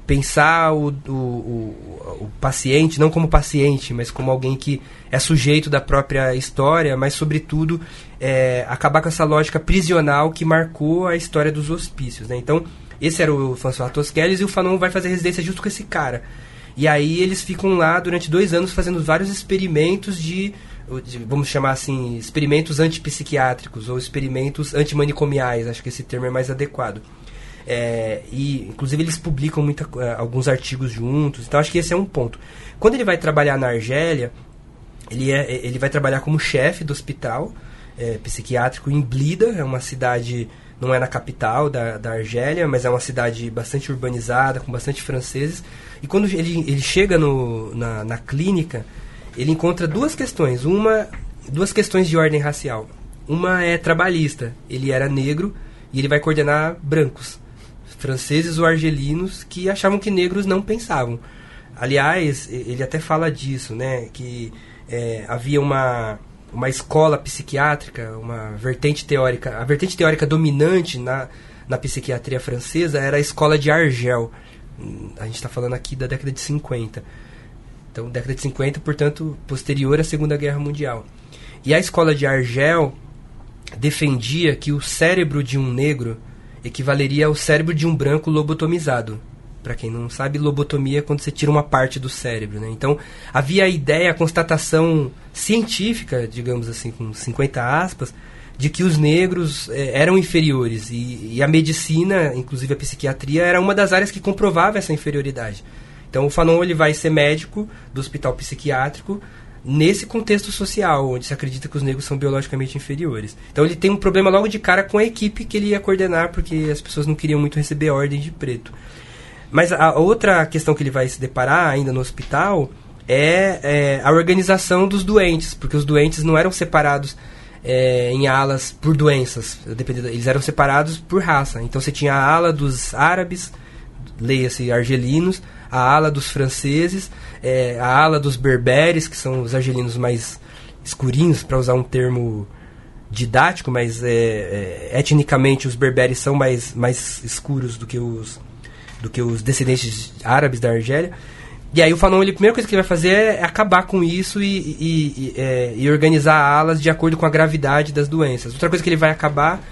pensar o, o, o, o, paciente não como paciente, mas como alguém que é sujeito da própria história, mas sobretudo é, acabar com essa lógica prisional que marcou a história dos hospícios. Né? Então, esse era o François Tosquelles e o Fanon vai fazer residência junto com esse cara. E aí eles ficam lá durante dois anos fazendo vários experimentos de vamos chamar assim, experimentos antipsiquiátricos ou experimentos antimanicomiais, acho que esse termo é mais adequado. É, e inclusive eles publicam muita, é, alguns artigos juntos, então acho que esse é um ponto. Quando ele vai trabalhar na Argélia, ele, é, ele vai trabalhar como chefe do hospital é, psiquiátrico em Blida, é uma cidade, não é na capital da, da Argélia, mas é uma cidade bastante urbanizada, com bastante franceses. E quando ele, ele chega no, na, na clínica, ele encontra duas questões. Uma duas questões de ordem racial. Uma é trabalhista, ele era negro e ele vai coordenar brancos, franceses ou argelinos que achavam que negros não pensavam. Aliás, ele até fala disso, né? Que é, havia uma, uma escola psiquiátrica, uma vertente teórica. A vertente teórica dominante na, na psiquiatria francesa era a escola de Argel. A gente está falando aqui da década de 50. Então, década de 50, portanto, posterior à Segunda Guerra Mundial. E a escola de Argel defendia que o cérebro de um negro equivaleria ao cérebro de um branco lobotomizado. Para quem não sabe, lobotomia é quando você tira uma parte do cérebro. Né? Então, havia a ideia, a constatação científica, digamos assim, com 50 aspas, de que os negros eh, eram inferiores. E, e, a medicina, inclusive a psiquiatria, era uma das áreas que comprovava essa inferioridade. Então, o Fanon ele vai ser médico do hospital psiquiátrico nesse contexto social, onde se acredita que os negros são biologicamente inferiores. Então, ele tem um problema logo de cara com a equipe que ele ia coordenar, porque as pessoas não queriam muito receber ordem de preto. Mas a outra questão que ele vai se deparar ainda no hospital é, é a organização dos doentes, porque os doentes não eram separados é, em alas por doenças, eles eram separados por raça. Então você tinha a ala dos árabes, leia-se argelinos, a ala dos franceses, é, a ala dos berberes, que são os argelinos mais escurinhos, para usar um termo didático, mas é, é, etnicamente os berberes são mais, mais escuros do que os do que os descendentes árabes da Argélia. E aí o Fanon, ele, a primeira coisa que ele vai fazer é acabar com isso e, e, e, é, e, organizar alas de acordo com a gravidade das doenças. Outra coisa que ele vai acabar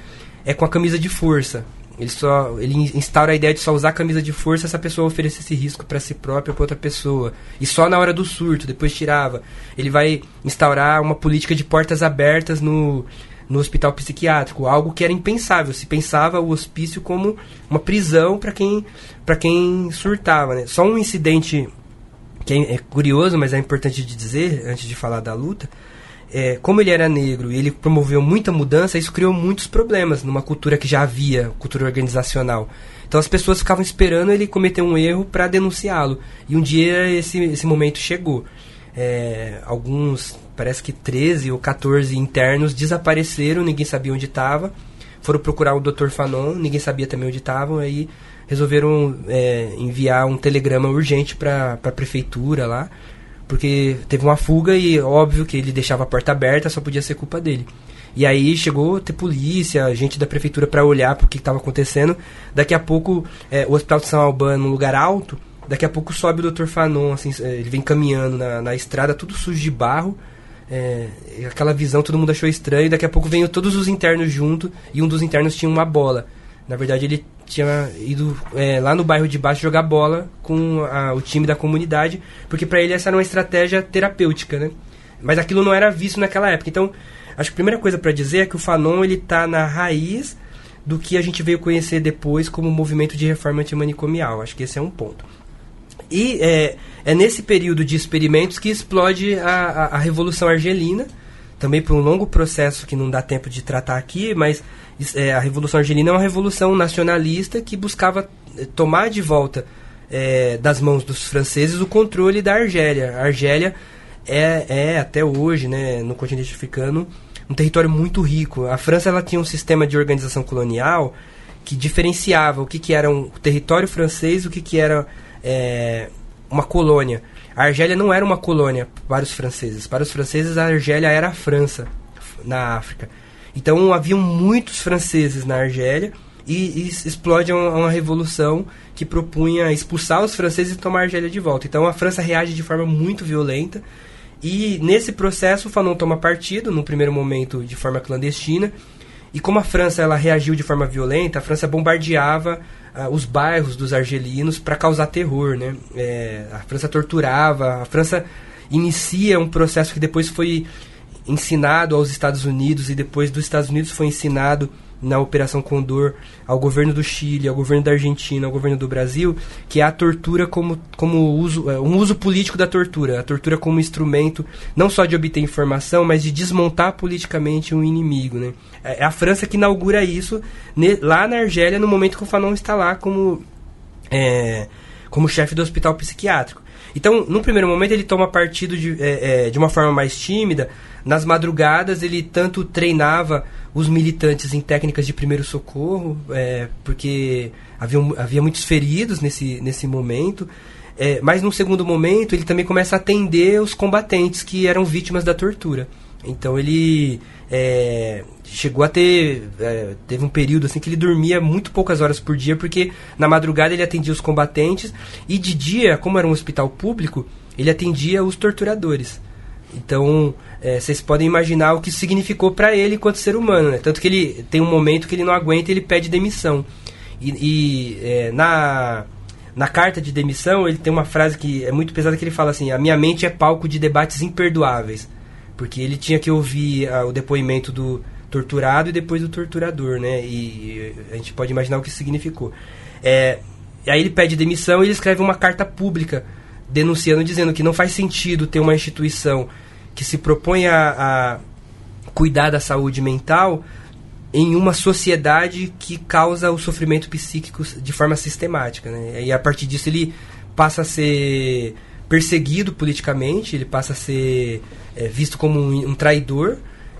é com a camisa de força. Ele só ele instaura a ideia de só usar a camisa de força se a pessoa oferecesse risco para si própria ou para outra pessoa. E só na hora do surto, depois tirava. Ele vai instaurar uma política de portas abertas no, no hospital psiquiátrico, algo que era impensável. Se pensava o hospício como uma prisão para quem, quem surtava. Né? Só um incidente que é, é curioso, mas é importante de dizer, antes de falar da luta, é, como ele era negro e ele promoveu muita mudança, isso criou muitos problemas numa cultura que já havia, cultura organizacional. Então as pessoas ficavam esperando ele cometer um erro para denunciá-lo. E um dia esse, esse momento chegou. É, alguns parece que 13 ou 14 internos desapareceram, ninguém sabia onde estava. Foram procurar o Dr. Fanon, ninguém sabia também onde estavam, aí resolveram é, enviar um telegrama urgente para a prefeitura lá, porque teve uma fuga e óbvio que ele deixava a porta aberta, só podia ser culpa dele. E aí chegou a ter polícia, gente da prefeitura para olhar o que estava acontecendo. Daqui a pouco, é, o Hospital de São Albano, num lugar alto, daqui a pouco sobe o Dr. Fanon, assim, é, ele vem caminhando na, na estrada, tudo sujo de barro, é, aquela visão todo mundo achou estranho. Daqui a pouco veio todos os internos junto e um dos internos tinha uma bola. Na verdade, ele tinha ido é, lá no bairro de baixo jogar bola com a, o time da comunidade, porque para ele essa era uma estratégia terapêutica, né? Mas aquilo não era visto naquela época. Então, acho que a primeira coisa para dizer é que o Fanon ele tá na raiz do que a gente veio conhecer depois como movimento de reforma antimanicomial. Acho que esse é um ponto. E é, é nesse período de experimentos que explode a, a, a Revolução Argelina, também por um longo processo que não dá tempo de tratar aqui, mas é, a Revolução Argelina é uma revolução nacionalista que buscava é, tomar de volta é, das mãos dos franceses o controle da Argélia. A Argélia é, é até hoje, né, no continente africano, um território muito rico. A França ela tinha um sistema de organização colonial que diferenciava o que, que era um território francês o que, que era é, uma colônia. A Argélia não era uma colônia para os franceses. Para os franceses, a Argélia era a França, na África. Então, haviam muitos franceses na Argélia e, e explode uma, uma, revolução que propunha expulsar os franceses e tomar a Argélia de volta. Então, a França reage de forma muito violenta. E nesse processo, o Fanon toma partido, no primeiro momento de forma clandestina. E como a França ela reagiu de forma violenta, a França bombardeava uh, os bairros dos argelinos para causar terror, né? É, a França torturava, a França inicia um processo que depois foi ensinado aos Estados Unidos e depois dos Estados Unidos foi ensinado na Operação Condor ao governo do Chile, ao governo da Argentina, ao governo do Brasil, que é a tortura como, como uso, é, um uso político da tortura, a tortura como instrumento não só de obter informação, mas de desmontar politicamente um inimigo. Né? É, é a França que inaugura isso ne, lá na Argélia, no momento que o Fanon está lá como, é, como chefe do hospital psiquiátrico. Então, no primeiro momento, ele toma partido de, é, é, de uma forma mais tímida. Nas madrugadas, ele tanto treinava os militantes em técnicas de primeiro socorro, é, porque havia, havia muitos feridos nesse, nesse momento. É, mas, num segundo momento, ele também começa a atender os combatentes que eram vítimas da tortura. Então, ele é, chegou a ter é, teve um período assim que ele dormia muito poucas horas por dia porque na madrugada ele atendia os combatentes e de dia como era um hospital público ele atendia os torturadores então é, vocês podem imaginar o que isso significou para ele enquanto ser humano né? tanto que ele tem um momento que ele não aguenta ele pede demissão e, e é, na na carta de demissão ele tem uma frase que é muito pesada que ele fala assim a minha mente é palco de debates imperdoáveis porque ele tinha que ouvir uh, o depoimento do torturado e depois do torturador, né? E, a gente pode imaginar o que isso significou. É, aí ele pede demissão e ele escreve uma carta pública denunciando, dizendo que não faz sentido ter uma instituição que se propõe a, a cuidar da saúde mental em uma sociedade que causa o sofrimento psíquico de forma sistemática. Né? E a partir disso ele passa a ser perseguido politicamente, ele passa a ser é, visto como um, um traidor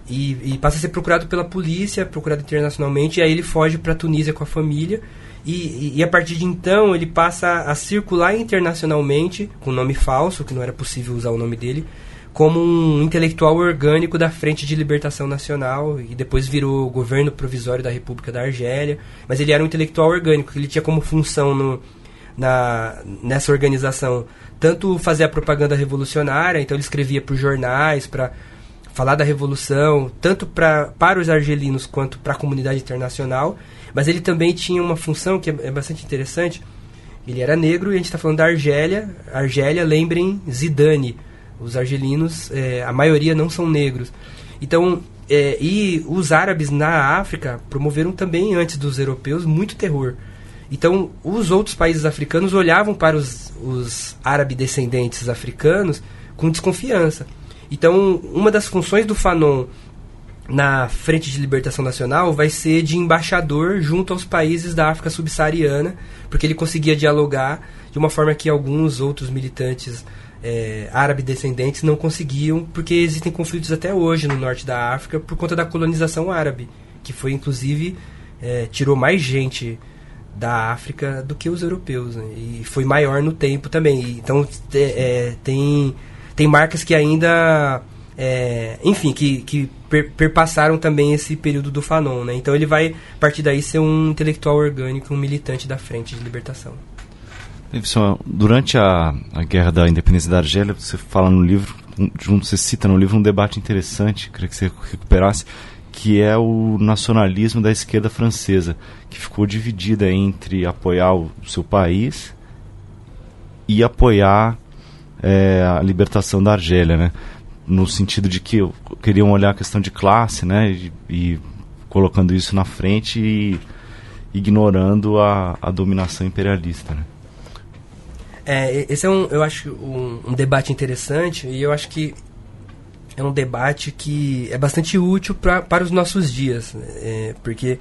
e, e, passa a ser procurado pela polícia, procurado internacionalmente, e aí ele foge para Tunísia com a família. E, e, a partir de então ele passa a circular internacionalmente, com nome falso, que não era possível usar o nome dele, como um intelectual orgânico da Frente de Libertação Nacional, e depois virou governo provisório da República da Argélia. Mas ele era um intelectual orgânico, ele tinha como função no, na, nessa organização tanto fazer a propaganda revolucionária, então ele escrevia para jornais, para falar da revolução, tanto pra, para os argelinos quanto para a comunidade internacional, mas ele também tinha uma função que é, é bastante interessante. Ele era negro e a gente está falando da Argélia. Argélia, lembrem Zidane. Os argelinos, é, a maioria não são negros. Então, é, e os árabes na África promoveram também, antes dos europeus, muito terror. Então, os outros países africanos olhavam para os, os árabes descendentes africanos com desconfiança. Então, uma das funções do Fanon na Frente de Libertação Nacional vai ser de embaixador junto aos países da África subsaariana, porque ele conseguia dialogar de uma forma que alguns outros militantes é, árabes descendentes não conseguiam, porque existem conflitos até hoje no norte da África por conta da colonização árabe, que foi inclusive é, tirou mais gente da África do que os europeus. Né? E foi maior no tempo também. Então é, tem, tem marcas que ainda. É, enfim, que, que per, perpassaram também esse período do Fanon. Né? Então ele vai, a partir daí, ser um intelectual orgânico, um militante da frente de libertação. Durante a, a guerra da independência da Argélia, você fala no livro, junto, você cita no livro um debate interessante, queria que você recuperasse, que é o nacionalismo da esquerda francesa, que ficou dividida entre apoiar o seu país e apoiar é, a libertação da Argélia, né? No sentido de que queriam olhar a questão de classe, né? E, e colocando isso na frente e ignorando a, a dominação imperialista, né? É, esse é um, eu acho, um, um debate interessante e eu acho que é um debate que é bastante útil pra, para os nossos dias, né? é, porque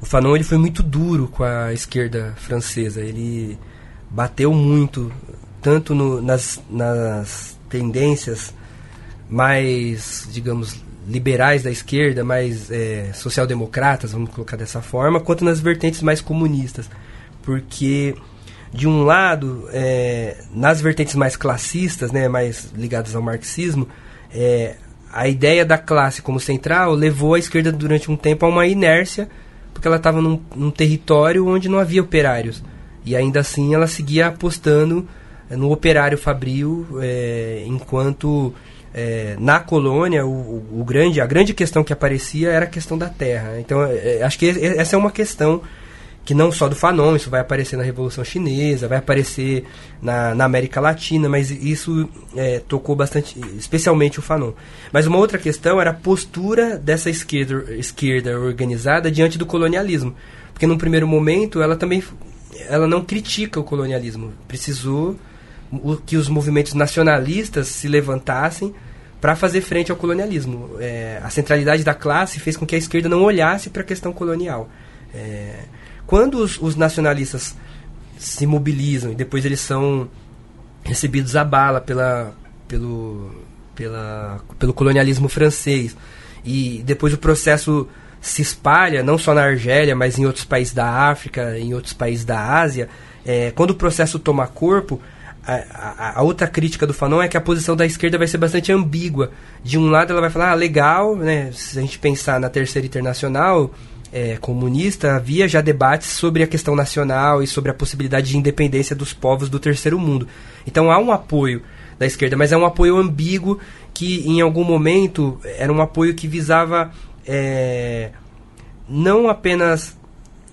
o Fanon ele foi muito duro com a esquerda francesa, ele bateu muito, tanto no, nas, nas tendências mais, digamos, liberais da esquerda, mais é, social-democratas, vamos colocar dessa forma, quanto nas vertentes mais comunistas, porque de um lado, é, nas vertentes mais classistas, né, mais ligadas ao marxismo, é, a ideia da classe como central levou a esquerda durante um tempo a uma inércia, porque ela estava num, num, território onde não havia operários. E ainda assim ela seguia apostando no operário fabril, é, enquanto é, na colônia o, o, grande, a grande questão que aparecia era a questão da terra. Então é, acho que essa é uma questão que não só do Fanon, isso vai aparecer na Revolução Chinesa, vai aparecer na, na América Latina, mas isso é, tocou bastante, especialmente o Fanon. Mas uma outra questão era a postura dessa esquerda, esquerda organizada diante do colonialismo. Porque num primeiro momento ela também ela não critica o colonialismo. Precisou que os movimentos nacionalistas se levantassem para fazer frente ao colonialismo. É, a centralidade da classe fez com que a esquerda não olhasse para a questão colonial. É, quando os, os nacionalistas se mobilizam e depois eles são recebidos à bala pela, pelo, pela, pelo colonialismo francês. E depois o processo se espalha, não só na Argélia, mas em outros países da África, em outros países da Ásia. É, quando o processo toma corpo, a, a, outra crítica do Fanon é que a posição da esquerda vai ser bastante ambígua. De um lado ela vai falar, ah, legal, né? Se a gente pensar na Terceira Internacional, é, comunista, havia já debates sobre a questão nacional e sobre a possibilidade de independência dos povos do terceiro mundo. Então há um apoio da esquerda, mas é um apoio ambíguo que em algum momento era um apoio que visava é, não apenas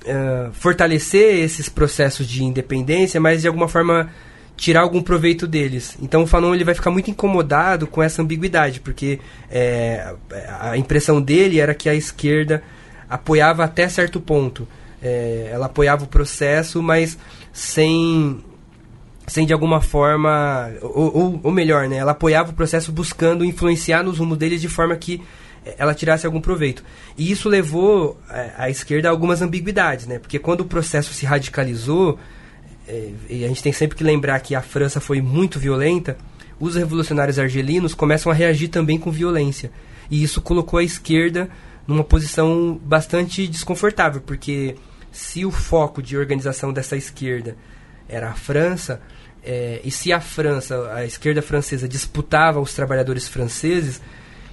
é, fortalecer esses processos de independência, mas de alguma forma tirar algum proveito deles. Então o Fanon ele vai ficar muito incomodado com essa ambiguidade, porque é, a impressão dele era que a esquerda apoiava até certo ponto. É, ela apoiava o processo, mas sem, sem de alguma forma, ou, ou, ou, melhor, né, ela apoiava o processo buscando influenciar nos rumos deles de forma que ela tirasse algum proveito. E isso levou a, a esquerda a algumas ambiguidades, né, porque quando o processo se radicalizou, é, e a gente tem sempre que lembrar que a França foi muito violenta, os revolucionários argelinos começam a reagir também com violência. E isso colocou a esquerda numa posição bastante desconfortável, porque se o foco de organização dessa esquerda era a França, é, e se a França, a esquerda francesa, disputava os trabalhadores franceses,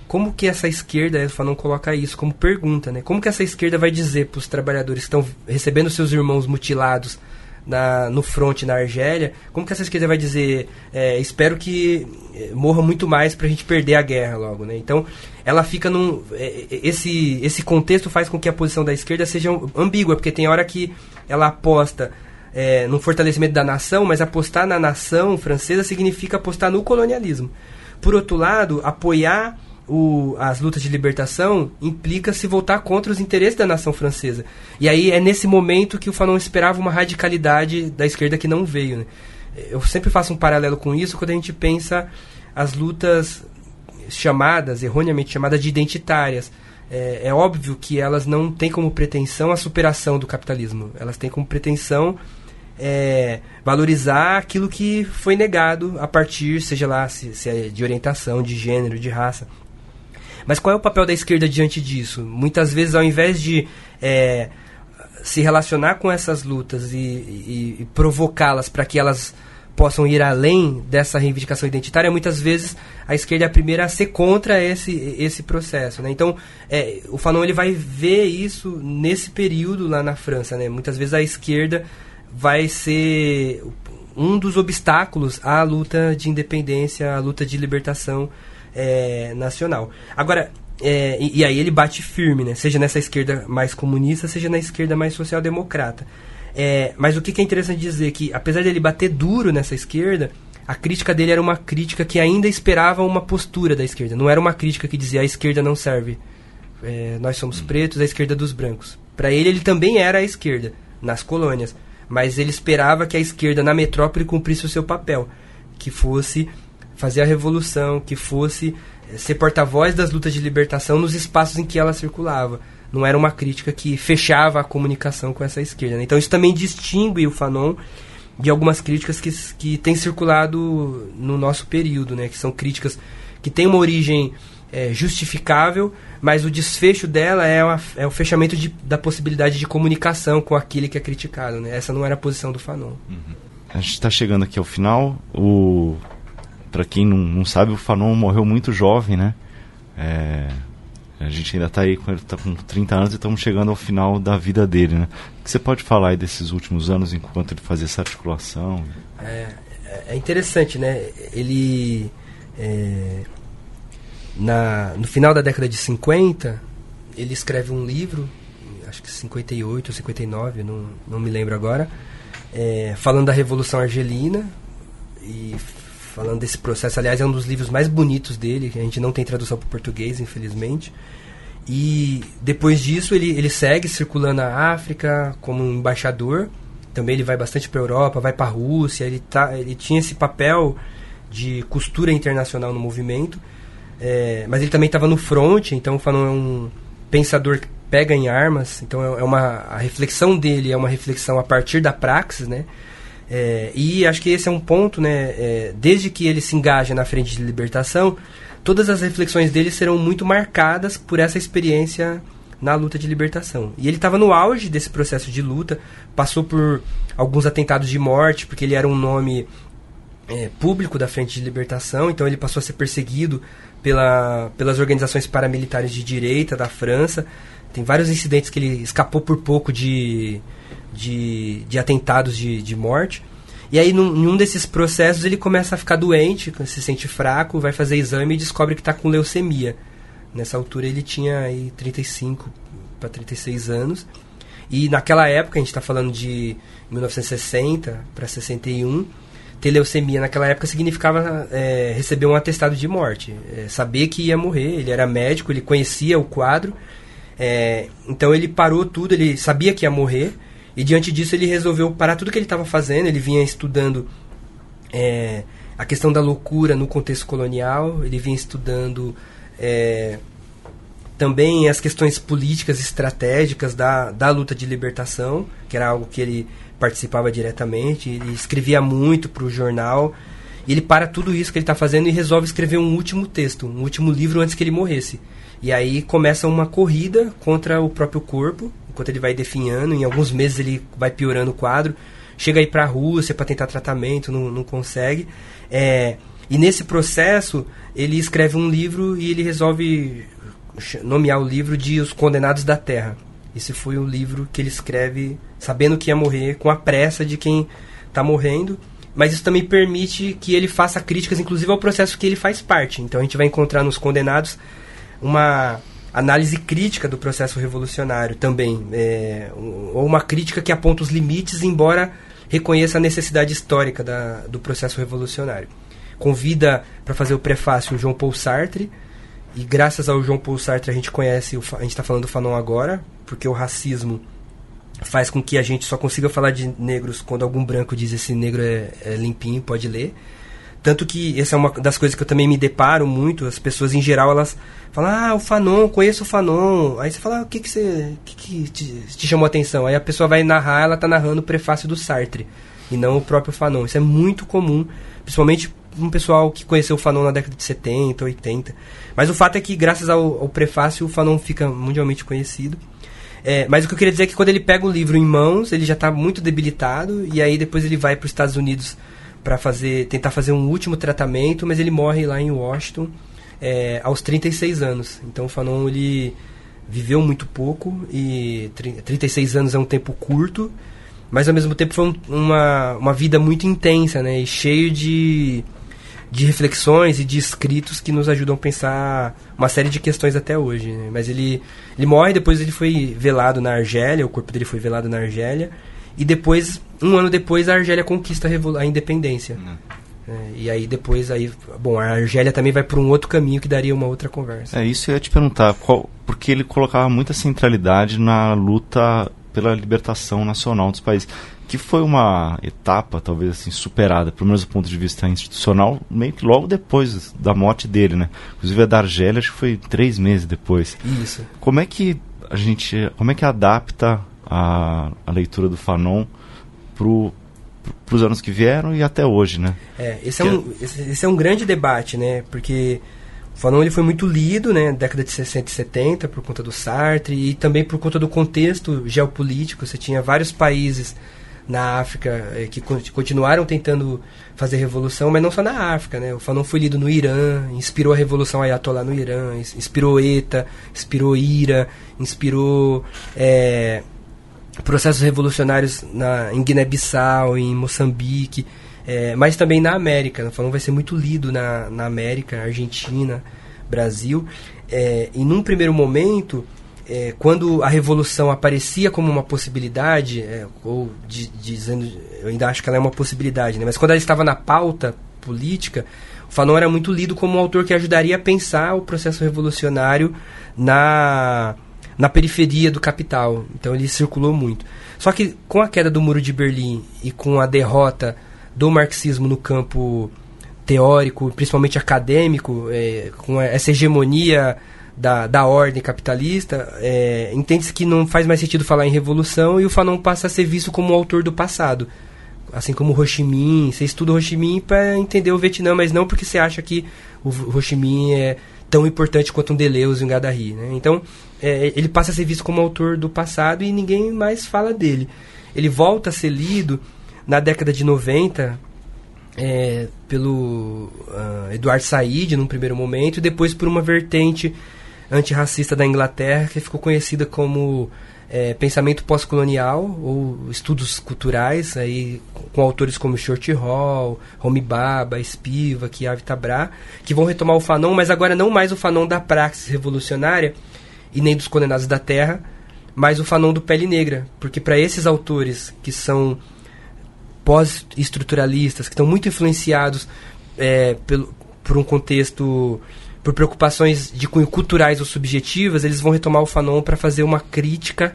como que essa esquerda, Elfa não coloca isso como pergunta, né? Como que essa esquerda vai dizer para os trabalhadores que estão recebendo seus irmãos mutilados na, no front na Argélia, como que essa esquerda vai dizer, é, espero que é, morra muito mais para a gente perder a guerra logo, né? Então, ela fica num... É, é, esse, esse contexto faz com que a posição da esquerda seja ambígua, porque tem hora que ela aposta é, no fortalecimento da nação, mas apostar na nação francesa significa apostar no colonialismo. Por outro lado, apoiar o, as lutas de libertação implica se voltar contra os interesses da nação francesa. E aí é nesse momento que o Fanon esperava uma radicalidade da esquerda que não veio. Né? Eu sempre faço um paralelo com isso quando a gente pensa as lutas chamadas, erroneamente chamadas de identitárias. É, é óbvio que elas não têm como pretensão a superação do capitalismo. Elas têm como pretensão é, valorizar aquilo que foi negado a partir, seja lá se, se é de orientação, de gênero, de raça. Mas qual é o papel da esquerda diante disso? Muitas vezes, ao invés de é, se relacionar com essas lutas e, e, e provocá-las para que elas possam ir além dessa reivindicação identitária, muitas vezes a esquerda é a primeira a ser contra esse, esse processo. Né? Então, é, o Fanon ele vai ver isso nesse período lá na França. Né? Muitas vezes a esquerda vai ser um dos obstáculos à luta de independência, à luta de libertação é, nacional. Agora, é, e, e, aí ele bate firme, né? Seja nessa esquerda mais comunista, seja na esquerda mais social-democrata. É, mas o que, que é interessante dizer que, apesar dele bater duro nessa esquerda, a crítica dele era uma crítica que ainda esperava uma postura da esquerda. Não era uma crítica que dizia a esquerda não serve. É, nós somos hum. pretos, a esquerda dos brancos. Para ele, ele também era a esquerda nas colônias, mas ele esperava que a esquerda na metrópole cumprisse o seu papel, que fosse fazer a revolução, que fosse eh, ser porta-voz das lutas de libertação nos espaços em que ela circulava. Não era uma crítica que fechava a comunicação com essa esquerda. Né? Então isso também distingue o Fanon de algumas críticas que, que têm circulado no nosso período, né? que são críticas que têm uma origem é, justificável, mas o desfecho dela é, uma, é o fechamento de, da possibilidade de comunicação com aquele que é criticado. Né? Essa não era a posição do Fanon. Uhum. A gente está chegando aqui ao final. O para quem não, não, sabe, o Fanon morreu muito jovem, né? É, a gente ainda está aí com ele tá com 30 anos e estamos chegando ao final da vida dele, né? O que você pode falar aí desses últimos anos enquanto ele fazia essa articulação? É, é interessante, né? Ele é, na, no final da década de 50 ele escreve um livro, acho que 58 ou 59, não, não me lembro agora, é, falando da Revolução Argelina e falando desse processo. Aliás, é um dos livros mais bonitos dele, a gente não tem tradução para português, infelizmente. E depois disso ele, ele segue circulando a África como um embaixador. Também ele vai bastante para a Europa, vai para a Rússia. Ele, tá, ele tinha esse papel de costura internacional no movimento. É, mas ele também estava no front, então falando é um pensador que pega em armas. Então é, é uma a reflexão dele é uma reflexão a partir da praxis, né? É, e acho que esse é um ponto, né? É, desde que ele se engaja na frente de libertação, todas as reflexões dele serão muito marcadas por essa experiência na luta de libertação. E ele estava no auge desse processo de luta, passou por alguns atentados de morte, porque ele era um nome é, público da Frente de Libertação, então ele passou a ser perseguido pela, pelas organizações paramilitares de direita da França. Tem vários incidentes que ele escapou por pouco de, de, de atentados de, de morte. E aí, num, num desses processos, ele começa a ficar doente, se sente fraco, vai fazer exame e descobre que está com leucemia. Nessa altura, ele tinha aí 35 para 36 anos. E naquela época, a gente está falando de 1960 para 61, ter leucemia naquela época significava é, receber um atestado de morte. É, saber que ia morrer, ele era médico, ele conhecia o quadro. É, então ele parou tudo, ele sabia que ia morrer e diante disso ele resolveu parar tudo que ele estava fazendo. Ele vinha estudando é, a questão da loucura no contexto colonial, ele vinha estudando é, também as questões políticas estratégicas da, da luta de libertação, que era algo que ele participava diretamente. Ele escrevia muito para o jornal. E ele para tudo isso que ele está fazendo e resolve escrever um último texto, um último livro antes que ele morresse. E aí começa uma corrida contra o próprio corpo, enquanto ele vai definhando, em alguns meses ele vai piorando o quadro, chega aí para a Rússia para tentar tratamento, não, não consegue. É, e nesse processo ele escreve um livro e ele resolve nomear o livro de Os Condenados da Terra. Esse foi o livro que ele escreve sabendo que ia morrer, com a pressa de quem está morrendo. Mas isso também permite que ele faça críticas, inclusive ao processo que ele faz parte. Então a gente vai encontrar nos Condenados uma análise crítica do processo revolucionário também, é, ou uma crítica que aponta os limites, embora reconheça a necessidade histórica da, do processo revolucionário. Convida para fazer o prefácio o João Paul Sartre, e graças ao João Paul Sartre a gente conhece, o, a gente está falando do Fanon agora, porque o racismo faz com que a gente só consiga falar de negros quando algum branco diz esse negro é, é limpinho, pode ler. Tanto que essa é uma das coisas que eu também me deparo muito. As pessoas em geral elas falam: Ah, o Fanon, conheço o Fanon. Aí você fala: ah, O que, que, você, que, que te, te, chamou a atenção? Aí a pessoa vai narrar, ela tá narrando o prefácio do Sartre e não o próprio Fanon. Isso é muito comum, principalmente um pessoal que conheceu o Fanon na década de 70, 80. Mas o fato é que, graças ao, ao prefácio, o Fanon fica mundialmente conhecido. É, mas o que eu queria dizer é que quando ele pega o livro em mãos, ele já está muito debilitado, e aí depois ele vai para os Estados Unidos para fazer, tentar fazer um último tratamento, mas ele morre lá em Washington é, aos 36 anos. Então o Fanon ele viveu muito pouco e 36 anos é um tempo curto, mas ao mesmo tempo foi um, uma, uma vida muito intensa, né? E cheio de, de reflexões e de escritos que nos ajudam a pensar uma série de questões até hoje. Né? Mas ele, ele morre, depois ele foi velado na Argélia, o corpo dele foi velado na Argélia. E depois, um ano depois, a Argélia conquista a, a independência. Uhum. É, e aí depois, aí, bom, a Argélia também vai para um outro caminho que daria uma outra conversa. É, isso eu ia te perguntar, qual, porque ele colocava muita centralidade na luta pela libertação nacional dos países, que foi uma etapa, talvez assim, superada, pelo menos do ponto de vista institucional, meio que logo depois da morte dele, né? Inclusive a da Argélia, acho que foi três meses depois. Isso. Como é que a gente, como é que adapta a, a leitura do Fanon para os anos que vieram e até hoje, né? É, esse é, um, esse, esse, é um grande debate, né? Porque o Fanon ele foi muito lido, né? Década de 60 e 70 por conta do Sartre e também por conta do contexto geopolítico. Você tinha vários países na África eh, que continuaram tentando fazer revolução, mas não só na África, né? O Fanon foi lido no Irã, inspirou a revolução Ayatollah no Irã, inspirou ETA, inspirou IRA, inspirou é, processos revolucionários na, em Guiné-Bissau, em Moçambique, é, mas também na América. O Fanon vai ser muito lido na, na América, Argentina, Brasil. É, e num primeiro momento, é, quando a revolução aparecia como uma possibilidade, é, ou de, dizendo, eu ainda acho que ela é uma possibilidade, né? mas quando ela estava na pauta política, o Fanon era muito lido como um autor que ajudaria a pensar o processo revolucionário na, na periferia do capital. Então ele circulou muito. Só que com a queda do Muro de Berlim e com a derrota do marxismo no campo teórico, principalmente acadêmico, é, com essa hegemonia da, da ordem capitalista, é, entende-se que não faz mais sentido falar em revolução e o Fanon passa a ser visto como um autor do passado. assim como o Ho Chi Minh. Você estuda o Ho Chi Minh para entender o Vietnã, mas não porque você acha que o Ho Chi Minh é tão importante quanto um Deleuze e um Gaddafi. Né? Então, é, ele passa a ser visto como autor do passado e ninguém mais fala dele. Ele volta a ser lido na década de 90 é, pelo uh, Eduardo Said, num primeiro momento, e depois por uma vertente antirracista da Inglaterra que ficou conhecida como é, pensamento pós-colonial ou estudos culturais aí com autores como Short Hall, Homi Baba, Spivak, Avitabra, que vão retomar o Fanon, mas agora não mais o Fanon da praxis revolucionária e nem dos condenados da terra, mas o Fanon do Pele Negra, porque para esses autores que são pós-estruturalistas, que estão muito influenciados é, pelo, por um contexto por preocupações de cunho culturais ou subjetivas, eles vão retomar o Fanon para fazer uma crítica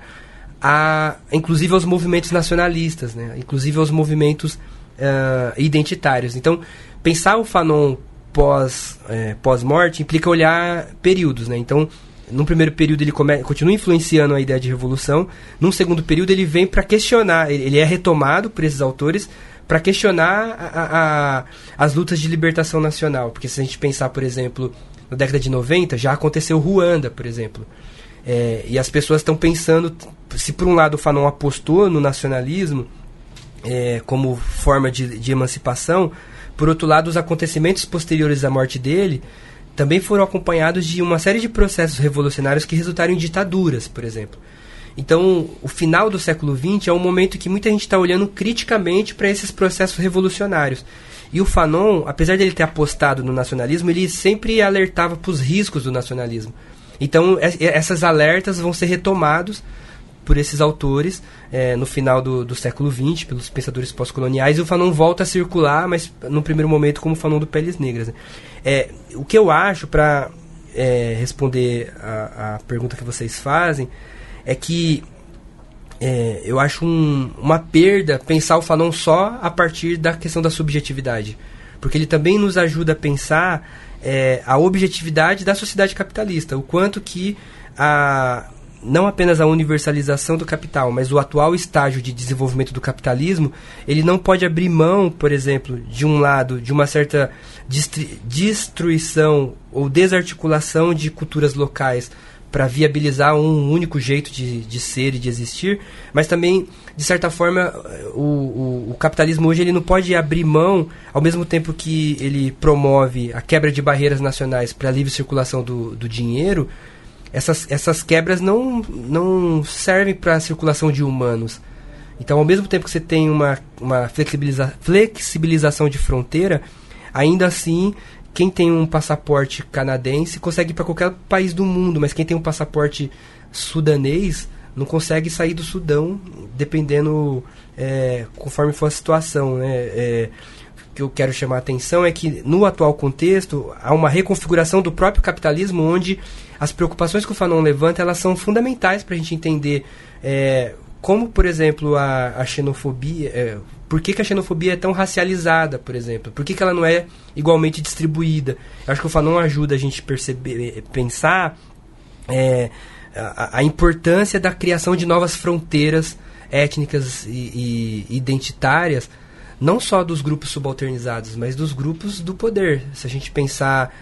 a, inclusive aos movimentos nacionalistas, né? inclusive aos movimentos uh, identitários. Então, pensar o Fanon pós, é, pós-morte implica olhar períodos. Né? Então, num primeiro período ele come, continua influenciando a ideia de revolução, num segundo período ele vem para questionar, ele, é retomado por esses autores para questionar a, a, as lutas de libertação nacional. Porque se a gente pensar, por exemplo, na década de 90, já aconteceu Ruanda, por exemplo. É, e as pessoas estão pensando, se por um lado o Fanon apostou no nacionalismo é, como forma de, de emancipação, por outro lado os acontecimentos posteriores à morte dele também foram acompanhados de uma série de processos revolucionários que resultaram em ditaduras, por exemplo. Então, o final do século XX é um momento que muita gente está olhando criticamente para esses processos revolucionários. E o Fanon, apesar de ele ter apostado no nacionalismo, ele sempre alertava para os riscos do nacionalismo. Então, essas alertas vão ser retomados por esses autores é, no final do, do século XX, pelos pensadores pós-coloniais, e o Fanon volta a circular, mas no primeiro momento como Fanon do Peles Negras. Né? É, o que eu acho, para é, responder a, a pergunta que vocês fazem, é que é, eu acho um, uma perda pensar o Fanon só a partir da questão da subjetividade. Porque ele também nos ajuda a pensar é, a objetividade da sociedade capitalista, o quanto que a, não apenas a universalização do capital, mas o atual estágio de desenvolvimento do capitalismo, ele não pode abrir mão, por exemplo, de um lado, de uma certa destruição ou desarticulação de culturas locais para viabilizar um único jeito de, de ser e de existir, mas também, de certa forma, o, o, o, capitalismo hoje ele não pode abrir mão, ao mesmo tempo que ele promove a quebra de barreiras nacionais para a livre circulação do, do dinheiro, essas, essas quebras não, não servem para a circulação de humanos. Então, ao mesmo tempo que você tem uma, uma flexibiliza, flexibilização de fronteira, ainda assim quem tem um passaporte canadense consegue ir para qualquer país do mundo, mas quem tem um passaporte sudanês não consegue sair do Sudão, dependendo é, conforme for a situação. Né? É, o que eu quero chamar a atenção é que, no atual contexto, há uma reconfiguração do próprio capitalismo, onde as preocupações que o Fanon levanta elas são fundamentais para a gente entender é, como, por exemplo, a, a xenofobia, é, por que, que, a xenofobia é tão racializada, por exemplo? Por que, que ela não é igualmente distribuída? Eu acho que o Fanon ajuda a gente perceber, pensar é, a, a, importância da criação de novas fronteiras étnicas e, e, identitárias, não só dos grupos subalternizados, mas dos grupos do poder. Se a gente pensar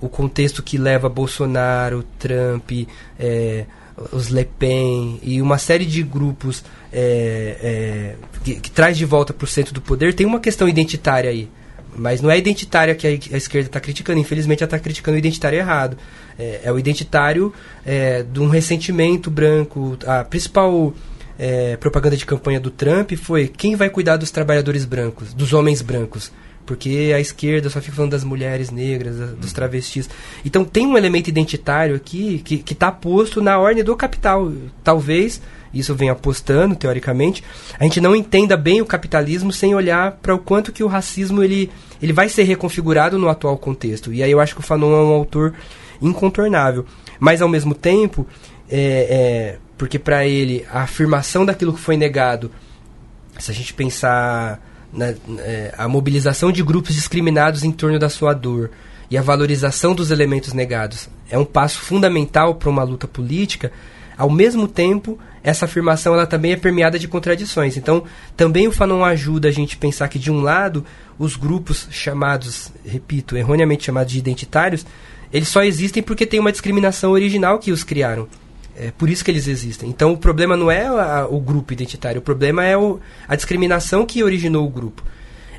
o contexto que leva Bolsonaro, Trump, é, os Le Pen e uma série de grupos é, é, que, que, traz de volta para o centro do poder, tem uma questão identitária aí. Mas não é identitária que a, a esquerda está criticando, infelizmente ela está criticando o identitário errado. É, é o identitário é, de um ressentimento branco. A principal é, propaganda de campanha do Trump foi quem vai cuidar dos trabalhadores brancos, dos homens brancos porque a esquerda só fica falando das mulheres negras, dos travestis. Então tem um elemento identitário aqui que está posto na ordem do capital. Talvez, isso venha apostando, teoricamente, a gente não entenda bem o capitalismo sem olhar para o quanto que o racismo ele, ele vai ser reconfigurado no atual contexto. E aí eu acho que o Fanon é um autor incontornável. Mas, ao mesmo tempo, é, é porque para ele a afirmação daquilo que foi negado, se a gente pensar é, a mobilização de grupos discriminados em torno da sua dor e a valorização dos elementos negados é um passo fundamental para uma luta política, ao mesmo tempo essa afirmação ela também é permeada de contradições. Então, também o Fanon ajuda a gente a pensar que, de um lado, os grupos chamados, repito, erroneamente chamados de identitários, eles só existem porque tem uma discriminação original que os criaram. É por isso que eles existem. Então, o problema não é a, o grupo identitário, o problema é o, a discriminação que originou o grupo.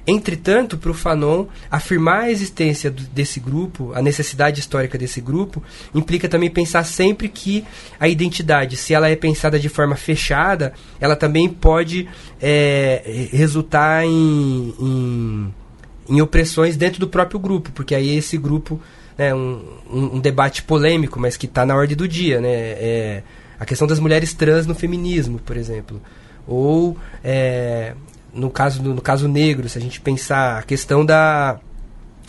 Entretanto, para o Fanon, afirmar a existência do, desse grupo, a necessidade histórica desse grupo, implica também pensar sempre que a identidade, se ela é pensada de forma fechada, ela também pode é, resultar em, em, em, opressões dentro do próprio grupo, porque aí esse grupo, né, um, um, debate polêmico, mas que está na ordem do dia, né, é a questão das mulheres trans no feminismo, por exemplo. Ou é, no caso, no, no caso negro, se a gente pensar a questão da,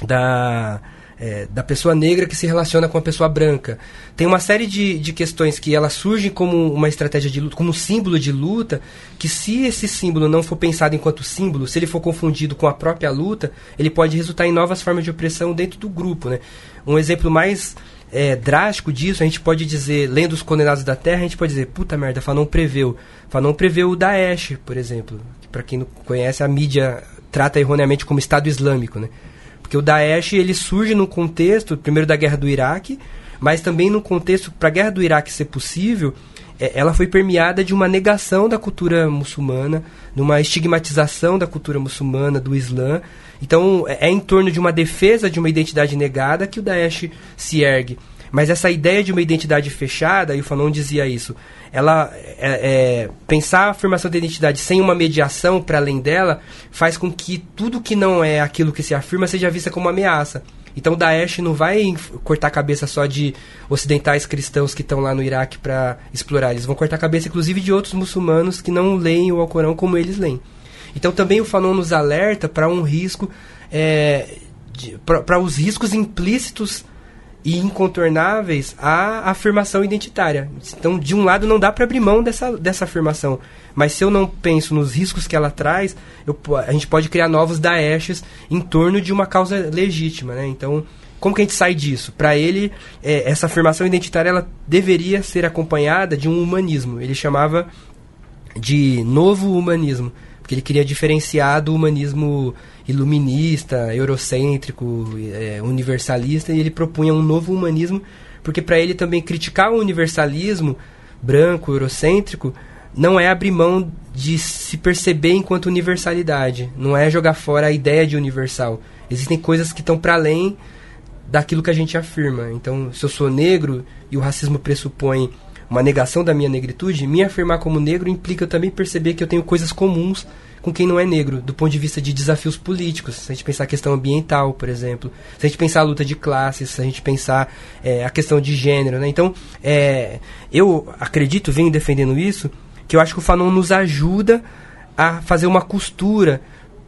da, é, da pessoa negra que se relaciona com a pessoa branca. Tem uma série de, de questões que elas surgem como uma estratégia de luta, como um símbolo de luta, que se esse símbolo não for pensado enquanto símbolo, se ele for confundido com a própria luta, ele pode resultar em novas formas de opressão dentro do grupo. Né? Um exemplo mais é, drástico disso, a gente pode dizer, lendo os Condenados da Terra, a gente pode dizer, puta merda, Fanon preveu. Fanon preveu o Daesh, por exemplo para quem não conhece, a mídia trata erroneamente como Estado Islâmico, né? Porque o Daesh ele surge no contexto, primeiro da guerra do Iraque, mas também no contexto, para a guerra do Iraque ser possível, é, ela foi permeada de uma negação da cultura muçulmana, numa estigmatização da cultura muçulmana, do Islã. Então, é, é em torno de uma defesa de uma identidade negada que o Daesh se ergue. Mas essa ideia de uma identidade fechada, e o Fanon dizia isso, ela é, é, pensar a afirmação da identidade sem uma mediação para além dela faz com que tudo que não é aquilo que se afirma seja vista como uma ameaça. Então Daesh não vai cortar a cabeça só de ocidentais cristãos que estão lá no Iraque para explorar. Eles vão cortar a cabeça, inclusive, de outros muçulmanos que não leem o Alcorão como eles leem. Então também o Fanon nos alerta para um risco, é, para os riscos implícitos e incontornáveis à afirmação identitária. Então, de um lado, não dá para abrir mão dessa, dessa afirmação. Mas se eu não penso nos riscos que ela traz, eu, a gente pode criar novos Daeshs em torno de uma causa legítima. Né? Então, como que a gente sai disso? Para ele, é, essa afirmação identitária ela deveria ser acompanhada de um humanismo. Ele chamava de novo humanismo, porque ele queria diferenciar do humanismo iluminista, eurocêntrico, é, universalista, e ele propunha um novo humanismo, porque para ele também criticar o universalismo branco, eurocêntrico, não é abrir mão de se perceber enquanto universalidade, não é jogar fora a ideia de universal. Existem coisas que estão para além daquilo que a gente afirma. Então, se eu sou negro e o racismo pressupõe uma negação da minha negritude, me afirmar como negro implica eu também perceber que eu tenho coisas comuns com quem não é negro, do ponto de vista de desafios políticos. Se a gente pensar a questão ambiental, por exemplo, se a gente pensar a luta de classes, se a gente pensar é, a questão de gênero. Né? Então, é, eu acredito, venho defendendo isso, que eu acho que o Fanon nos ajuda a fazer uma costura,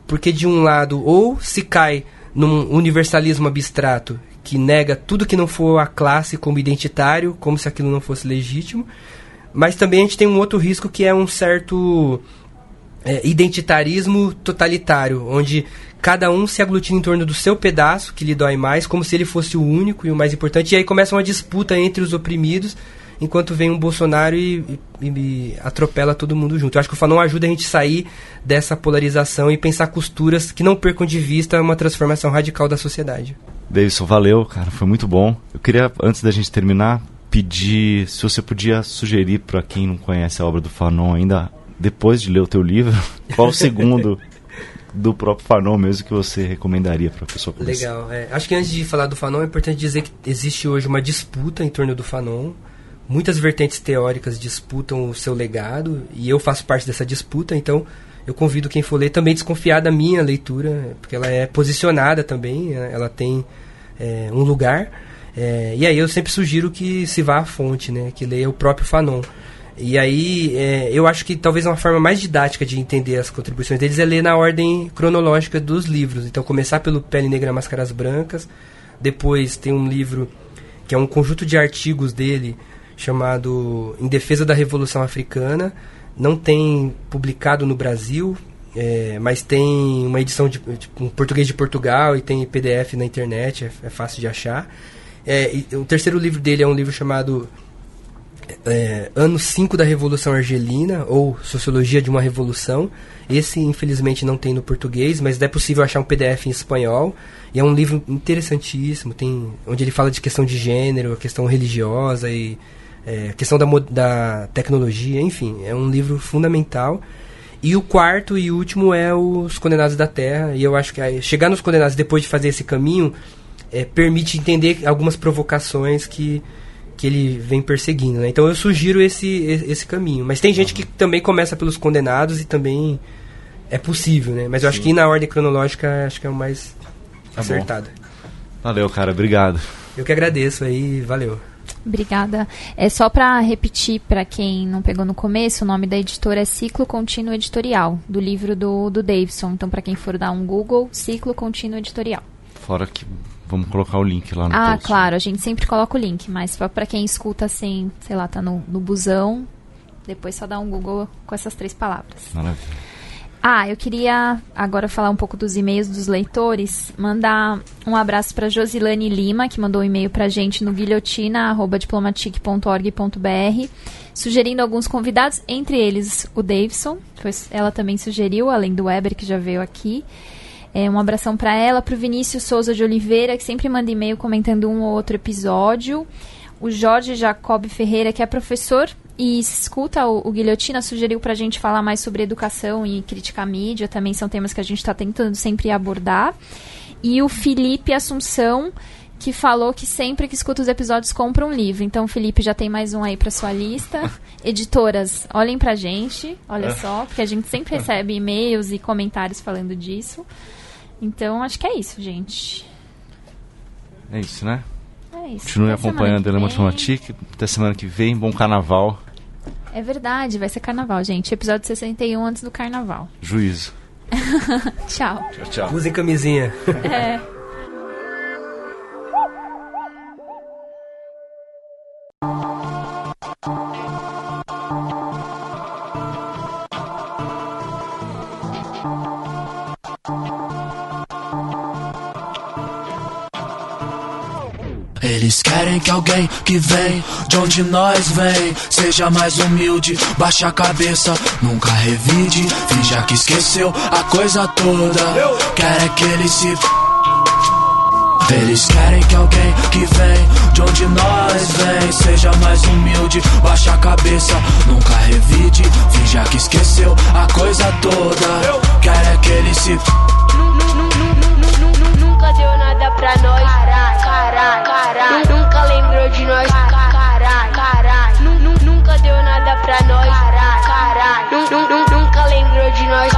porque de um lado, ou se cai num universalismo abstrato que nega tudo que não for a classe como identitário, como se aquilo não fosse legítimo, mas também a gente tem um outro risco que é um certo é, identitarismo totalitário, onde cada um se aglutina em torno do seu pedaço, que lhe dói mais, como se ele fosse o único e o mais importante. E aí começa uma disputa entre os oprimidos, enquanto vem um Bolsonaro e, e, e atropela todo mundo junto. Eu acho que o Fanon ajuda a gente sair dessa polarização e pensar costuras que não percam de vista uma transformação radical da sociedade. Davidson, valeu, cara, foi muito bom. Eu queria, antes da gente terminar, pedir se você podia sugerir para quem não conhece a obra do Fanon ainda depois de ler o teu livro, <laughs> qual o segundo do próprio Fanon mesmo que você recomendaria para a pessoa começar? Legal. É, acho que antes de falar do Fanon, é importante dizer que existe hoje uma disputa em torno do Fanon. Muitas vertentes teóricas disputam o seu legado e eu faço parte dessa disputa, então eu convido quem for ler também desconfiar da minha leitura, porque ela é posicionada também, ela tem é, um lugar. É, e aí eu sempre sugiro que se vá à fonte, né, que leia o próprio Fanon. E aí, é, eu acho que talvez uma forma mais didática de entender as contribuições deles é ler na ordem cronológica dos livros. Então, começar pelo Pele Negra Máscaras Brancas, depois tem um livro que é um conjunto de artigos dele chamado Em Defesa da Revolução Africana. Não tem publicado no Brasil, é, mas tem uma edição de, um português de Portugal e tem PDF na internet, é, é fácil de achar. É, o terceiro livro dele é um livro chamado é, ano 5 da Revolução Argelina, ou Sociologia de uma Revolução. Esse, infelizmente, não tem no português, mas é possível achar um PDF em espanhol. E é um livro interessantíssimo, tem, onde ele fala de questão de gênero, questão religiosa e é, questão da, da tecnologia, enfim, é um livro fundamental. E o quarto e último é Os Condenados da Terra. E eu acho que chegar nos Condenados depois de fazer esse caminho é, permite entender algumas provocações que, que ele vem perseguindo. Né? Então eu sugiro esse, esse caminho. Mas tem gente que também começa pelos Condenados e também é possível, né? Mas eu Sim. acho que na ordem cronológica acho que é o mais tá acertado. Bom. Valeu, cara. Obrigado. Eu que agradeço aí. Valeu. Obrigada. É só para repetir para quem não pegou no começo, o nome da editora é Ciclo Contínuo Editorial, do livro do, do Davidson. Então, para quem for dar um Google, Ciclo Contínuo Editorial. Fora que vamos colocar o link lá no Ah, post. claro, a gente sempre coloca o link, mas para quem escuta assim, sei lá, tá no, no busão, depois só dá um Google com essas três palavras. Maravilha. Ah, eu queria agora falar um pouco dos e-mails dos leitores. Mandar um abraço para Josilane Lima, que mandou um e-mail para a gente no guilhotina.diplomatic.org.br, sugerindo alguns convidados, entre eles o Davidson. Ela também sugeriu, além do Weber, que já veio aqui. É, um abração para ela, para o Vinícius Souza de Oliveira, que sempre manda e-mail comentando um ou outro episódio. O Jorge Jacob Ferreira, que é professor e escuta, o, o Guilhotina sugeriu para a gente falar mais sobre educação e crítica à mídia, também são temas que a gente está tentando sempre abordar. E o Felipe Assunção, que falou que sempre que escuta os episódios compra um livro. Então, Felipe, já tem mais um aí para sua lista. <laughs> Editoras, olhem pra gente, olha é. só, porque a gente sempre <laughs> recebe e-mails e comentários falando disso. Então, acho que é isso, gente. É isso, né? É isso. Continue acompanhando a Elemotromatic. Até semana que vem. Bom carnaval. É verdade, vai ser carnaval, gente. Episódio 61 antes do carnaval. Juízo. <laughs> tchau. Tchau, tchau. Usem camisinha. é. <laughs> alguém que vem de onde nós vem seja mais humilde, baixa a cabeça, nunca revide, finja que esqueceu a coisa toda. Querem que ele se eles querem que alguém que vem de onde nós vem seja mais humilde, baixa a cabeça, nunca revide, finja que esqueceu a coisa toda. Querem que ele se pra nós. Caralho, caralho. Nunca lembrou de nós. Caralho, caralho. Nunca deu nada pra nós. Caralho, caralho. Nunca lembrou de nós.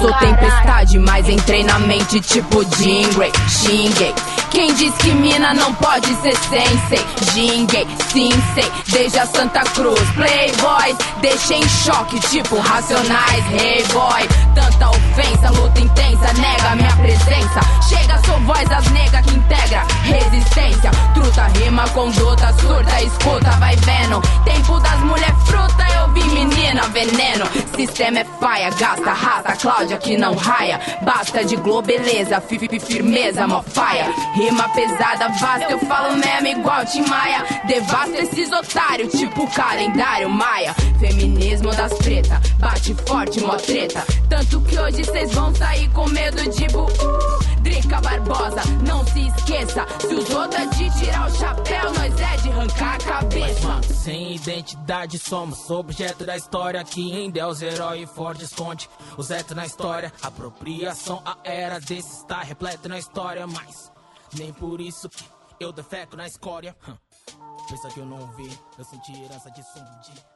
Sou tempestade, mas em treinamento tipo Jingray, xinguei. Quem diz que mina não pode ser sensei? Jinguei, sim sei, desde a Santa Cruz. Playboys, deixei em choque, tipo Racionais, hey boy. Tanta ofensa, luta intensa, nega minha presença. Chega, sou voz das negas que integra resistência. Truta, rima, conduta, surta, escuta, vai vendo. Tempo das mulher fruta, eu vi menina veneno. Sistema é paia, gasta, raça, Cláudia que não raia. Basta de globeleza, fifi, firmeza, mofaia. Rima pesada, vasta, eu falo mesmo igual Tim Maia. Devasta esses otários, tipo calendário Maia. Feminismo das preta, bate forte, mó treta. Tanto que hoje cês vão sair com medo de bu. Drica Barbosa, não se esqueça. Se os outros é de tirar o chapéu, nós é de arrancar a cabeça. Mas, sem identidade somos objeto da história que em Deus herói forte esconde os etos na história. Apropriação, a era desse está repleto na história, mas nem por isso que eu defeco na escória. Pensa que eu não vi, eu senti herança de som de